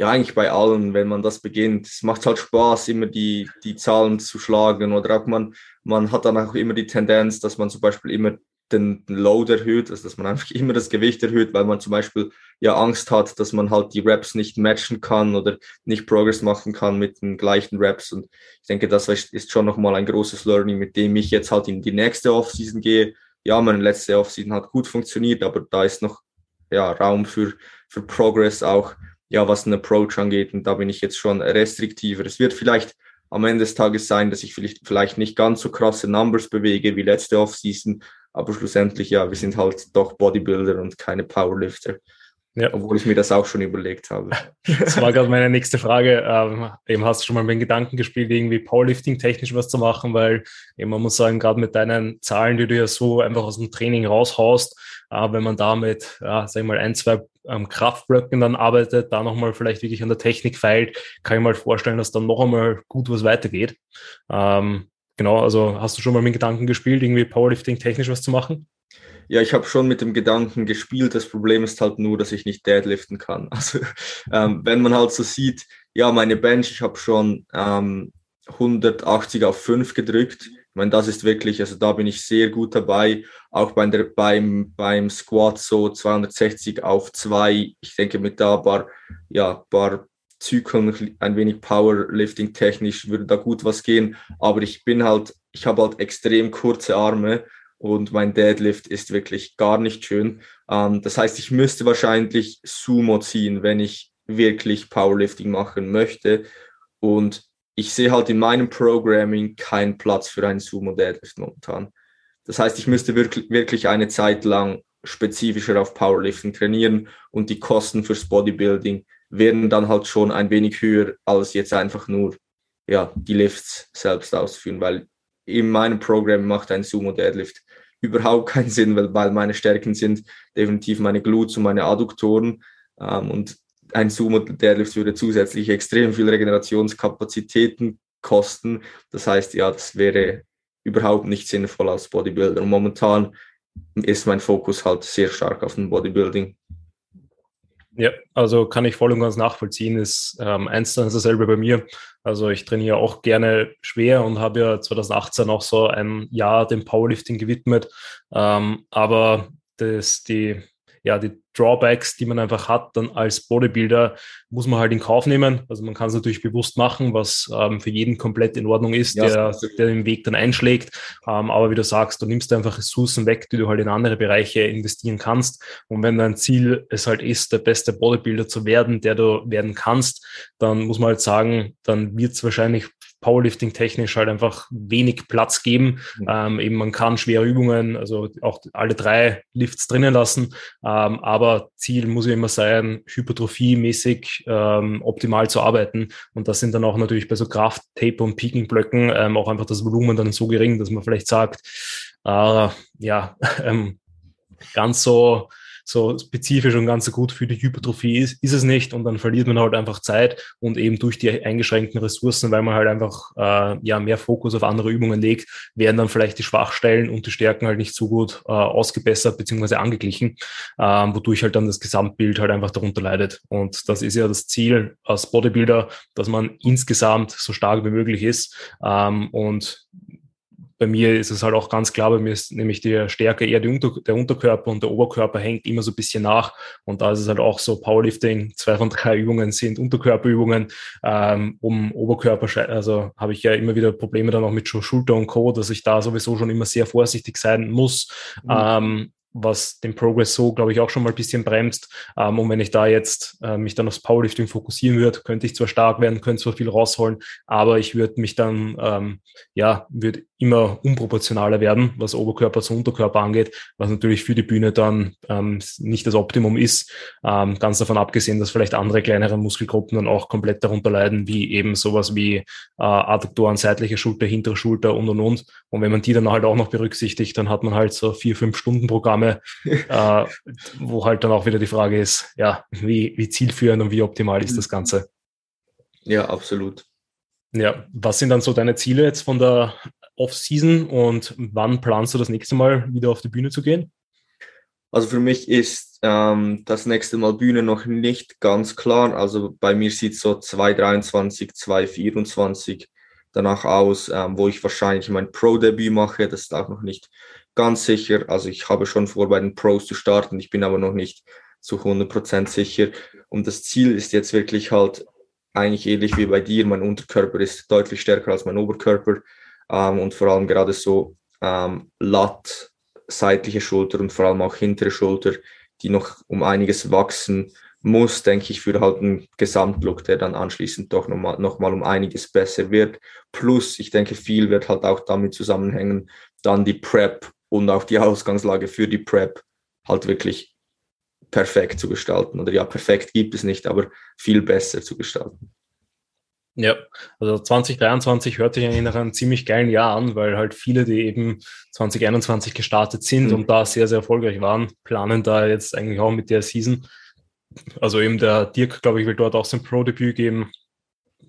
ja, eigentlich bei allen, wenn man das beginnt. Es macht halt Spaß, immer die, die Zahlen zu schlagen oder auch man, man hat dann auch immer die Tendenz, dass man zum Beispiel immer den Load erhöht, also dass man einfach immer das Gewicht erhöht, weil man zum Beispiel ja Angst hat, dass man halt die Reps nicht matchen kann oder nicht Progress machen kann mit den gleichen Reps. Und ich denke, das ist schon nochmal ein großes Learning, mit dem ich jetzt halt in die nächste Offseason gehe. Ja, meine letzte Offseason hat gut funktioniert, aber da ist noch ja, Raum für, für Progress auch ja, was den Approach angeht. Und da bin ich jetzt schon restriktiver. Es wird vielleicht am Ende des Tages sein, dass ich vielleicht, vielleicht nicht ganz so krasse Numbers bewege wie letzte Offseason, aber schlussendlich, ja, wir sind halt doch Bodybuilder und keine Powerlifter. Ja. Obwohl ich mir das auch schon überlegt habe. Das war gerade meine nächste Frage. Ähm, eben hast du schon mal mit den Gedanken gespielt, irgendwie Powerlifting technisch was zu machen, weil eben man muss sagen, gerade mit deinen Zahlen, die du ja so einfach aus dem Training raushaust, äh, wenn man da mit, ja, sag ich mal, ein, zwei ähm, Kraftblöcken dann arbeitet, da nochmal vielleicht wirklich an der Technik feilt, kann ich mal vorstellen, dass dann noch einmal gut was weitergeht. Ähm, genau, also hast du schon mal mit Gedanken gespielt, irgendwie Powerlifting technisch was zu machen? Ja, ich habe schon mit dem Gedanken gespielt. Das Problem ist halt nur, dass ich nicht deadliften kann. Also ähm, wenn man halt so sieht, ja, meine Bench, ich habe schon ähm, 180 auf 5 gedrückt. Ich meine, das ist wirklich, also da bin ich sehr gut dabei. Auch bei der, beim, beim Squat so 260 auf 2. Ich denke, mit da paar, ja, paar Zyklen, ein wenig Powerlifting technisch würde da gut was gehen. Aber ich bin halt, ich habe halt extrem kurze Arme und mein Deadlift ist wirklich gar nicht schön. Ähm, das heißt, ich müsste wahrscheinlich Sumo ziehen, wenn ich wirklich Powerlifting machen möchte. Und ich sehe halt in meinem Programming keinen Platz für einen Sumo Deadlift momentan. Das heißt, ich müsste wirklich, wirklich eine Zeit lang spezifischer auf Powerlifting trainieren und die Kosten fürs Bodybuilding werden dann halt schon ein wenig höher, als jetzt einfach nur ja, die Lifts selbst ausführen, weil in meinem Programm macht ein Sumo Deadlift überhaupt keinen Sinn, weil, weil meine Stärken sind definitiv meine Glutes und meine Adduktoren. Ähm, und ein Sumo Deadlift würde zusätzlich extrem viel Regenerationskapazitäten kosten. Das heißt, ja, das wäre überhaupt nicht sinnvoll als Bodybuilder. Und momentan ist mein Fokus halt sehr stark auf dem Bodybuilding. Ja, also kann ich voll und ganz nachvollziehen. Ist ähm, eins dann ist dasselbe bei mir. Also ich trainiere auch gerne schwer und habe ja 2018 auch so ein Jahr dem Powerlifting gewidmet. Ähm, aber das, die, ja, die Drawbacks, die man einfach hat, dann als Bodybuilder, muss man halt in Kauf nehmen. Also man kann es natürlich bewusst machen, was ähm, für jeden komplett in Ordnung ist, ja, der, der den Weg dann einschlägt. Ähm, aber wie du sagst, du nimmst einfach Ressourcen weg, die du halt in andere Bereiche investieren kannst. Und wenn dein Ziel es halt ist, der beste Bodybuilder zu werden, der du werden kannst, dann muss man halt sagen, dann wird es wahrscheinlich Powerlifting technisch halt einfach wenig Platz geben. Mhm. Ähm, eben man kann schwere Übungen, also auch alle drei Lifts drinnen lassen, ähm, aber Ziel muss ja immer sein, Hypertrophie-mäßig ähm, optimal zu arbeiten. Und das sind dann auch natürlich bei so Kraft, Tape und Peaking-Blöcken ähm, auch einfach das Volumen dann so gering, dass man vielleicht sagt, äh, ja, ähm, ganz so so spezifisch und ganz so gut für die Hypertrophie ist, ist es nicht und dann verliert man halt einfach Zeit und eben durch die eingeschränkten Ressourcen, weil man halt einfach äh, ja mehr Fokus auf andere Übungen legt, werden dann vielleicht die Schwachstellen und die Stärken halt nicht so gut äh, ausgebessert bzw. angeglichen, äh, wodurch halt dann das Gesamtbild halt einfach darunter leidet. Und das ist ja das Ziel als Bodybuilder, dass man insgesamt so stark wie möglich ist ähm, und bei mir ist es halt auch ganz klar, bei mir ist nämlich die Stärke eher Unter der Unterkörper und der Oberkörper hängt immer so ein bisschen nach. Und da ist es halt auch so, Powerlifting, zwei von drei Übungen sind Unterkörperübungen. Ähm, um Oberkörper, also habe ich ja immer wieder Probleme dann auch mit Schulter und Co., dass ich da sowieso schon immer sehr vorsichtig sein muss. Mhm. Ähm, was den Progress so, glaube ich, auch schon mal ein bisschen bremst. Ähm, und wenn ich da jetzt äh, mich dann aufs Powerlifting fokussieren würde, könnte ich zwar stark werden, könnte zwar viel rausholen, aber ich würde mich dann, ähm, ja, würde immer unproportionaler werden, was Oberkörper zu Unterkörper angeht, was natürlich für die Bühne dann ähm, nicht das Optimum ist. Ähm, ganz davon abgesehen, dass vielleicht andere kleinere Muskelgruppen dann auch komplett darunter leiden, wie eben sowas wie äh, Adduktoren, seitliche Schulter, hintere Schulter und und und. Und wenn man die dann halt auch noch berücksichtigt, dann hat man halt so vier, fünf Stunden Programme, äh, wo halt dann auch wieder die Frage ist, ja, wie, wie zielführend und wie optimal ist das Ganze? Ja, absolut. Ja, was sind dann so deine Ziele jetzt von der Off-Season und wann planst du das nächste Mal wieder auf die Bühne zu gehen? Also für mich ist ähm, das nächste Mal Bühne noch nicht ganz klar. Also bei mir sieht so 2023, 2024 danach aus, ähm, wo ich wahrscheinlich mein Pro-Debüt mache. Das ist auch noch nicht ganz sicher. Also ich habe schon vor, bei den Pros zu starten. Ich bin aber noch nicht zu 100% sicher. Und das Ziel ist jetzt wirklich halt eigentlich ähnlich wie bei dir. Mein Unterkörper ist deutlich stärker als mein Oberkörper ähm, und vor allem gerade so ähm, Lat, seitliche Schulter und vor allem auch hintere Schulter, die noch um einiges wachsen muss, denke ich, für halt einen Gesamtlook, der dann anschließend doch nochmal noch mal um einiges besser wird. Plus, ich denke, viel wird halt auch damit zusammenhängen, dann die Prep und auch die Ausgangslage für die Prep halt wirklich perfekt zu gestalten. Oder ja, perfekt gibt es nicht, aber viel besser zu gestalten. Ja, also 2023 hört sich eigentlich nach einem ziemlich geilen Jahr an, weil halt viele, die eben 2021 gestartet sind mhm. und da sehr, sehr erfolgreich waren, planen da jetzt eigentlich auch mit der Season. Also eben der Dirk, glaube ich, will dort auch sein Pro-Debüt geben.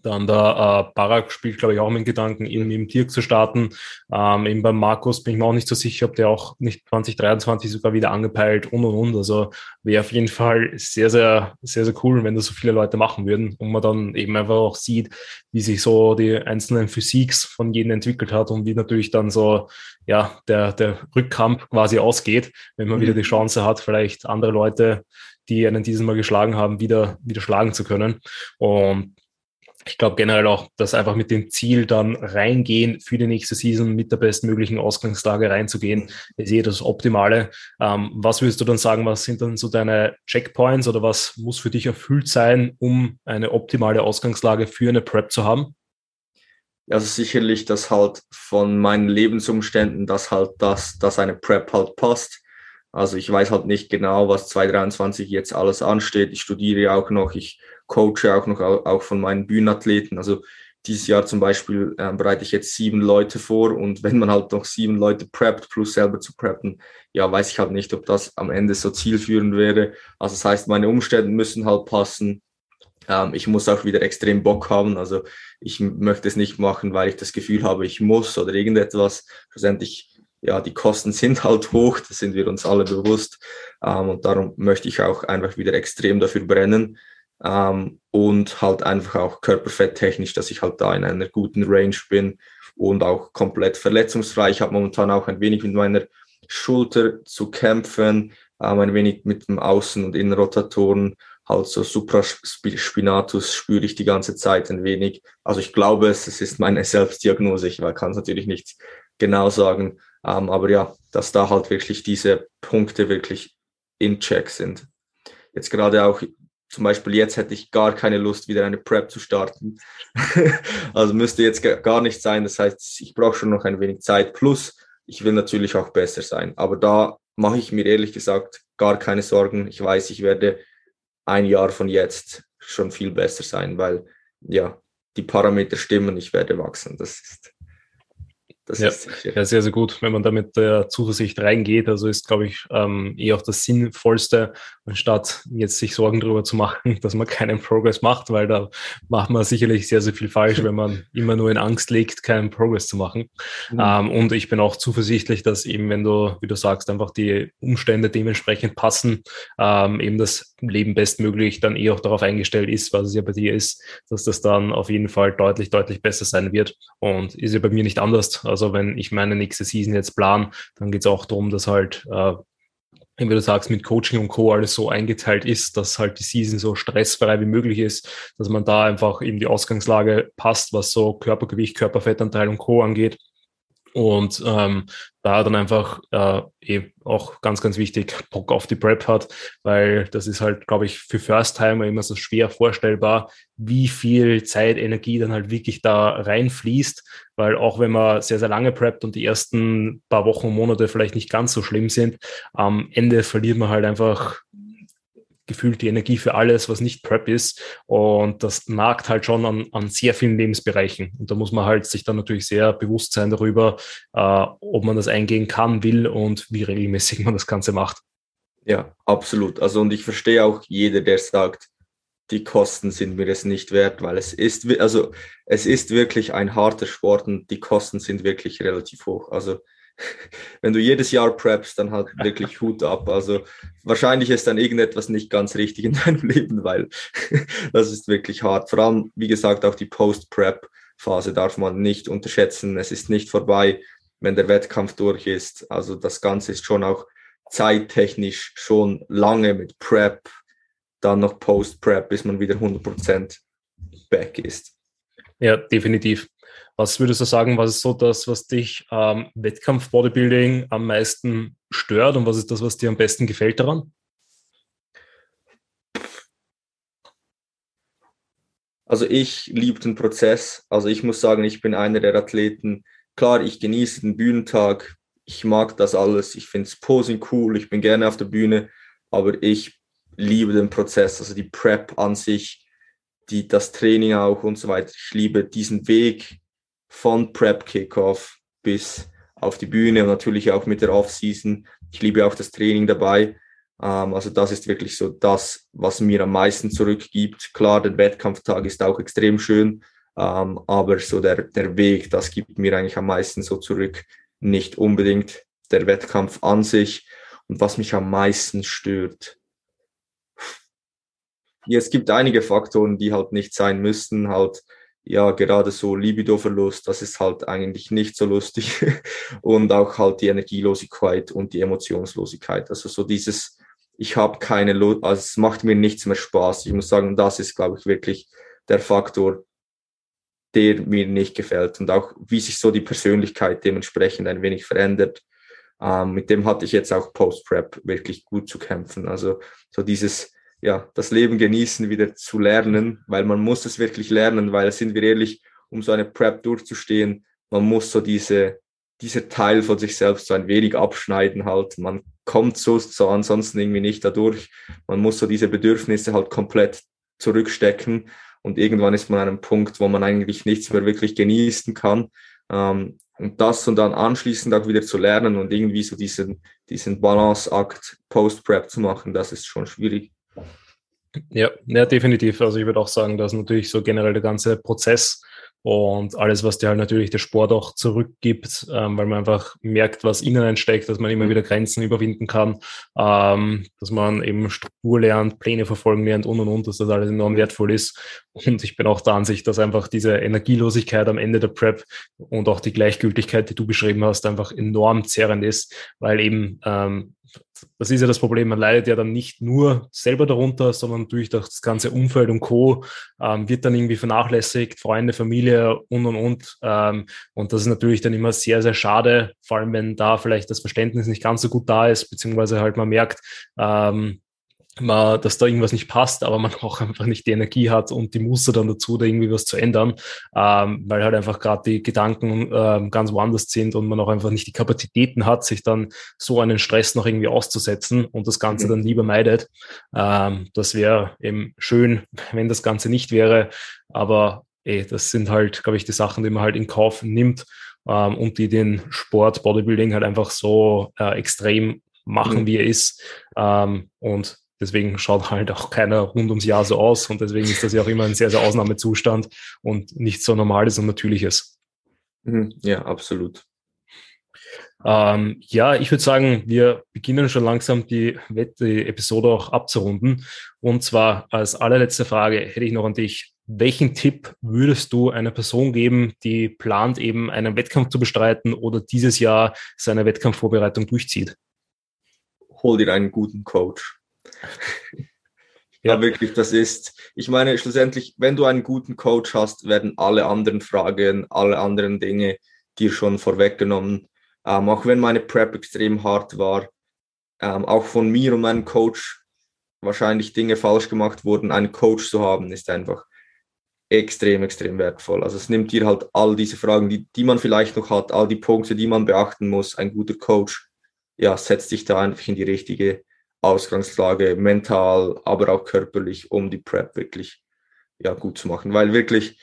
Dann der äh, Barak spielt, glaube ich, auch mit Gedanken, eben mit dem Dirk zu starten. Ähm, eben beim Markus bin ich mir auch nicht so sicher, ob der auch nicht 2023 sogar wieder angepeilt und und und. Also wäre auf jeden Fall sehr, sehr, sehr, sehr cool, wenn das so viele Leute machen würden und man dann eben einfach auch sieht, wie sich so die einzelnen Physiks von jedem entwickelt hat und wie natürlich dann so, ja, der, der Rückkampf quasi ausgeht, wenn man mhm. wieder die Chance hat, vielleicht andere Leute die einen dieses Mal geschlagen haben, wieder, wieder schlagen zu können. Und ich glaube generell auch, dass einfach mit dem Ziel dann reingehen für die nächste Season mit der bestmöglichen Ausgangslage reinzugehen, ist eh das Optimale. Ähm, was würdest du dann sagen, was sind dann so deine Checkpoints oder was muss für dich erfüllt sein, um eine optimale Ausgangslage für eine Prep zu haben? Also sicherlich, dass halt von meinen Lebensumständen, dass halt das, dass eine Prep halt passt. Also ich weiß halt nicht genau, was 2023 jetzt alles ansteht. Ich studiere auch noch, ich coache auch noch auch von meinen Bühnenathleten. Also dieses Jahr zum Beispiel äh, bereite ich jetzt sieben Leute vor und wenn man halt noch sieben Leute preppt, plus selber zu preppen, ja, weiß ich halt nicht, ob das am Ende so zielführend wäre. Also das heißt, meine Umstände müssen halt passen. Ähm, ich muss auch wieder extrem Bock haben. Also ich möchte es nicht machen, weil ich das Gefühl habe, ich muss oder irgendetwas. Schlussendlich ja, die Kosten sind halt hoch, das sind wir uns alle bewusst. Ähm, und darum möchte ich auch einfach wieder extrem dafür brennen. Ähm, und halt einfach auch körperfetttechnisch, dass ich halt da in einer guten Range bin und auch komplett verletzungsfrei. Ich habe momentan auch ein wenig mit meiner Schulter zu kämpfen, ähm, ein wenig mit dem Außen- und Innenrotatoren, halt so Supraspinatus spüre ich die ganze Zeit ein wenig. Also ich glaube es, es ist meine Selbstdiagnose, ich kann es natürlich nicht genau sagen, ähm, aber ja, dass da halt wirklich diese Punkte wirklich in Check sind. Jetzt gerade auch, zum Beispiel jetzt hätte ich gar keine Lust, wieder eine Prep zu starten. also müsste jetzt gar nicht sein. Das heißt, ich brauche schon noch ein wenig Zeit. Plus, ich will natürlich auch besser sein. Aber da mache ich mir ehrlich gesagt gar keine Sorgen. Ich weiß, ich werde ein Jahr von jetzt schon viel besser sein, weil ja, die Parameter stimmen, ich werde wachsen. Das ist das ja, ist sicher. ja, sehr, sehr gut, wenn man da mit der Zuversicht reingeht. Also ist, glaube ich, ähm, eh auch das Sinnvollste, anstatt jetzt sich Sorgen darüber zu machen, dass man keinen Progress macht, weil da macht man sicherlich sehr, sehr viel falsch, wenn man immer nur in Angst legt, keinen Progress zu machen. Mhm. Ähm, und ich bin auch zuversichtlich, dass eben, wenn du, wie du sagst, einfach die Umstände dementsprechend passen, ähm, eben das Leben bestmöglich dann eh auch darauf eingestellt ist, was es ja bei dir ist, dass das dann auf jeden Fall deutlich, deutlich besser sein wird. Und ist ja bei mir nicht anders. Also wenn ich meine nächste Season jetzt plan, dann geht es auch darum, dass halt, äh, wie du sagst, mit Coaching und Co. alles so eingeteilt ist, dass halt die Season so stressfrei wie möglich ist, dass man da einfach eben die Ausgangslage passt, was so Körpergewicht, Körperfettanteil und Co. angeht und ähm, da dann einfach äh, eh auch ganz, ganz wichtig Bock auf die Prep hat, weil das ist halt, glaube ich, für First-Timer immer so schwer vorstellbar, wie viel Zeit, Energie dann halt wirklich da reinfließt, weil auch wenn man sehr, sehr lange preppt und die ersten paar Wochen Monate vielleicht nicht ganz so schlimm sind, am Ende verliert man halt einfach gefühlt die Energie für alles, was nicht Prep ist. Und das nagt halt schon an, an sehr vielen Lebensbereichen. Und da muss man halt sich dann natürlich sehr bewusst sein darüber, äh, ob man das eingehen kann, will und wie regelmäßig man das Ganze macht. Ja, absolut. Also und ich verstehe auch jeder, der sagt, die Kosten sind mir es nicht wert, weil es ist, also es ist wirklich ein harter Sport und die Kosten sind wirklich relativ hoch. Also wenn du jedes Jahr preppst, dann halt wirklich Hut ab. Also wahrscheinlich ist dann irgendetwas nicht ganz richtig in deinem Leben, weil das ist wirklich hart. Vor allem, wie gesagt, auch die Post-Prep-Phase darf man nicht unterschätzen. Es ist nicht vorbei, wenn der Wettkampf durch ist. Also das Ganze ist schon auch zeittechnisch schon lange mit Prep, dann noch Post-Prep, bis man wieder 100% back ist. Ja, definitiv. Was würdest du sagen, was ist so das, was dich ähm, Wettkampf-Bodybuilding am meisten stört und was ist das, was dir am besten gefällt daran? Also ich liebe den Prozess. Also ich muss sagen, ich bin einer der Athleten. Klar, ich genieße den Bühnentag. Ich mag das alles. Ich finde das Posing cool. Ich bin gerne auf der Bühne. Aber ich liebe den Prozess, also die Prep an sich, die, das Training auch und so weiter. Ich liebe diesen Weg, von Prep Kickoff bis auf die Bühne und natürlich auch mit der Offseason. Ich liebe auch das Training dabei. Ähm, also das ist wirklich so das, was mir am meisten zurückgibt. Klar, der Wettkampftag ist auch extrem schön, ähm, aber so der, der Weg, das gibt mir eigentlich am meisten so zurück. Nicht unbedingt der Wettkampf an sich. Und was mich am meisten stört, es gibt einige Faktoren, die halt nicht sein müssten, halt ja, gerade so Libido-Verlust, das ist halt eigentlich nicht so lustig. und auch halt die Energielosigkeit und die Emotionslosigkeit. Also so dieses, ich habe keine Lust, also es macht mir nichts mehr Spaß. Ich muss sagen, das ist, glaube ich, wirklich der Faktor, der mir nicht gefällt. Und auch wie sich so die Persönlichkeit dementsprechend ein wenig verändert. Ähm, mit dem hatte ich jetzt auch Post-Prep wirklich gut zu kämpfen. Also so dieses, ja, das Leben genießen wieder zu lernen, weil man muss es wirklich lernen, weil sind wir ehrlich, um so eine Prep durchzustehen, man muss so diese, dieser Teil von sich selbst so ein wenig abschneiden halt. Man kommt so, so ansonsten irgendwie nicht dadurch. Man muss so diese Bedürfnisse halt komplett zurückstecken und irgendwann ist man an einem Punkt, wo man eigentlich nichts mehr wirklich genießen kann. Ähm, und das und dann anschließend auch wieder zu lernen und irgendwie so diesen, diesen Balanceakt Post-Prep zu machen, das ist schon schwierig. Ja, ja, definitiv. Also ich würde auch sagen, dass natürlich so generell der ganze Prozess und alles, was dir halt natürlich der Sport auch zurückgibt, ähm, weil man einfach merkt, was innen entsteckt, dass man immer wieder Grenzen überwinden kann, ähm, dass man eben Struktur lernt, Pläne verfolgen lernt und und und, dass das alles enorm wertvoll ist. Und ich bin auch der Ansicht, dass einfach diese Energielosigkeit am Ende der Prep und auch die Gleichgültigkeit, die du beschrieben hast, einfach enorm zerrend ist, weil eben ähm, das ist ja das Problem, man leidet ja dann nicht nur selber darunter, sondern durch das ganze Umfeld und Co. Ähm, wird dann irgendwie vernachlässigt, Freunde, Familie und und und. Ähm, und das ist natürlich dann immer sehr, sehr schade, vor allem wenn da vielleicht das Verständnis nicht ganz so gut da ist, beziehungsweise halt man merkt, ähm, man, dass da irgendwas nicht passt, aber man auch einfach nicht die Energie hat und die Muster dann dazu, da irgendwie was zu ändern, ähm, weil halt einfach gerade die Gedanken ähm, ganz woanders sind und man auch einfach nicht die Kapazitäten hat, sich dann so einen Stress noch irgendwie auszusetzen und das Ganze mhm. dann lieber meidet. Ähm, das wäre eben schön, wenn das Ganze nicht wäre, aber ey, das sind halt, glaube ich, die Sachen, die man halt in Kauf nimmt ähm, und die den Sport Bodybuilding halt einfach so äh, extrem machen, mhm. wie er ist. Ähm, und Deswegen schaut halt auch keiner rund ums Jahr so aus und deswegen ist das ja auch immer ein sehr, sehr Ausnahmezustand und nicht so normales und natürliches. Mhm. Ja, absolut. Ähm, ja, ich würde sagen, wir beginnen schon langsam die, die Episode auch abzurunden. Und zwar als allerletzte Frage hätte ich noch an dich. Welchen Tipp würdest du einer Person geben, die plant, eben einen Wettkampf zu bestreiten oder dieses Jahr seine Wettkampfvorbereitung durchzieht? Hol dir einen guten Coach. Ja, wirklich, das ist, ich meine, schlussendlich, wenn du einen guten Coach hast, werden alle anderen Fragen, alle anderen Dinge dir schon vorweggenommen. Ähm, auch wenn meine Prep extrem hart war, ähm, auch von mir und meinem Coach wahrscheinlich Dinge falsch gemacht wurden, einen Coach zu haben, ist einfach extrem, extrem wertvoll. Also es nimmt dir halt all diese Fragen, die, die man vielleicht noch hat, all die Punkte, die man beachten muss. Ein guter Coach, ja, setzt dich da einfach in die richtige Ausgangslage, mental, aber auch körperlich, um die Prep wirklich ja, gut zu machen. Weil wirklich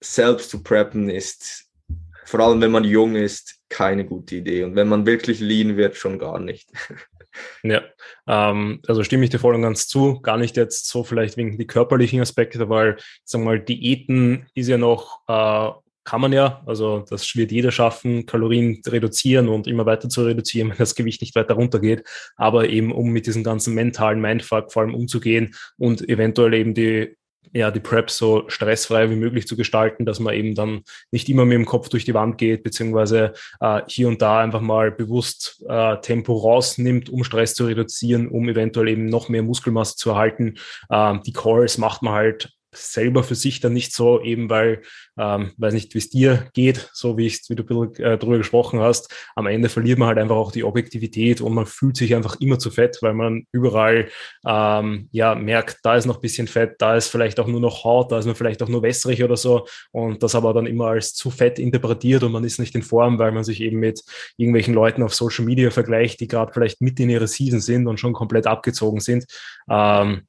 selbst zu preppen ist, vor allem wenn man jung ist, keine gute Idee. Und wenn man wirklich lean wird, schon gar nicht. Ja, ähm, also stimme ich dir voll und ganz zu. Gar nicht jetzt so vielleicht wegen die körperlichen Aspekte, weil, sagen wir mal, Diäten ist ja noch äh, kann man ja, also das wird jeder schaffen, Kalorien reduzieren und immer weiter zu reduzieren, wenn das Gewicht nicht weiter runtergeht. Aber eben, um mit diesem ganzen mentalen Mindfuck vor allem umzugehen und eventuell eben die ja, die Prep so stressfrei wie möglich zu gestalten, dass man eben dann nicht immer mit dem Kopf durch die Wand geht, beziehungsweise äh, hier und da einfach mal bewusst äh, Tempo rausnimmt, um Stress zu reduzieren, um eventuell eben noch mehr Muskelmasse zu erhalten. Ähm, die Calls macht man halt selber für sich dann nicht so, eben weil, ähm, weiß nicht, wie es dir geht, so wie ich, wie du äh, drüber gesprochen hast. Am Ende verliert man halt einfach auch die Objektivität und man fühlt sich einfach immer zu fett, weil man überall ähm, ja merkt, da ist noch ein bisschen Fett, da ist vielleicht auch nur noch Haut, da ist man vielleicht auch nur wässrig oder so und das aber dann immer als zu fett interpretiert und man ist nicht in Form, weil man sich eben mit irgendwelchen Leuten auf Social Media vergleicht, die gerade vielleicht mit in ihrer Season sind und schon komplett abgezogen sind. Ähm,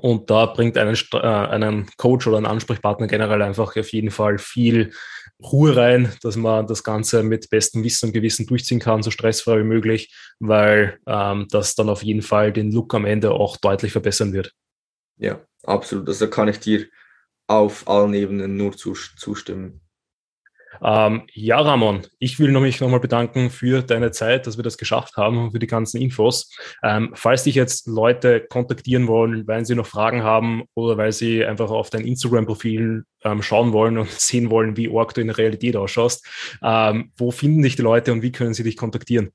und da bringt einen, äh, einen Coach oder einen Ansprechpartner generell einfach auf jeden Fall viel Ruhe rein, dass man das Ganze mit bestem Wissen und Gewissen durchziehen kann, so stressfrei wie möglich, weil ähm, das dann auf jeden Fall den Look am Ende auch deutlich verbessern wird. Ja, absolut. Also kann ich dir auf allen Ebenen nur zustimmen. Ähm, ja, Ramon, ich will mich nochmal bedanken für deine Zeit, dass wir das geschafft haben und für die ganzen Infos. Ähm, falls dich jetzt Leute kontaktieren wollen, weil sie noch Fragen haben oder weil sie einfach auf dein Instagram-Profil ähm, schauen wollen und sehen wollen, wie org du in der Realität ausschaust, ähm, wo finden dich die Leute und wie können sie dich kontaktieren?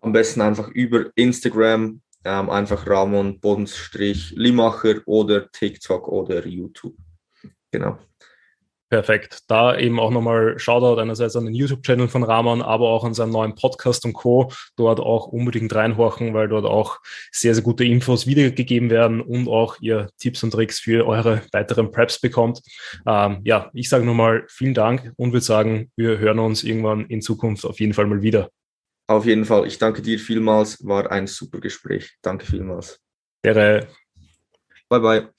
Am besten einfach über Instagram, ähm, einfach Ramon Bodenstrich Limacher oder TikTok oder YouTube. Genau. Perfekt. Da eben auch nochmal Shoutout einerseits an den YouTube-Channel von Ramon, aber auch an seinen neuen Podcast und Co. Dort auch unbedingt reinhorchen, weil dort auch sehr, sehr gute Infos wiedergegeben werden und auch ihr Tipps und Tricks für eure weiteren Preps bekommt. Ähm, ja, ich sage nochmal vielen Dank und würde sagen, wir hören uns irgendwann in Zukunft auf jeden Fall mal wieder. Auf jeden Fall. Ich danke dir vielmals. War ein super Gespräch. Danke vielmals. Dere. Bye, bye.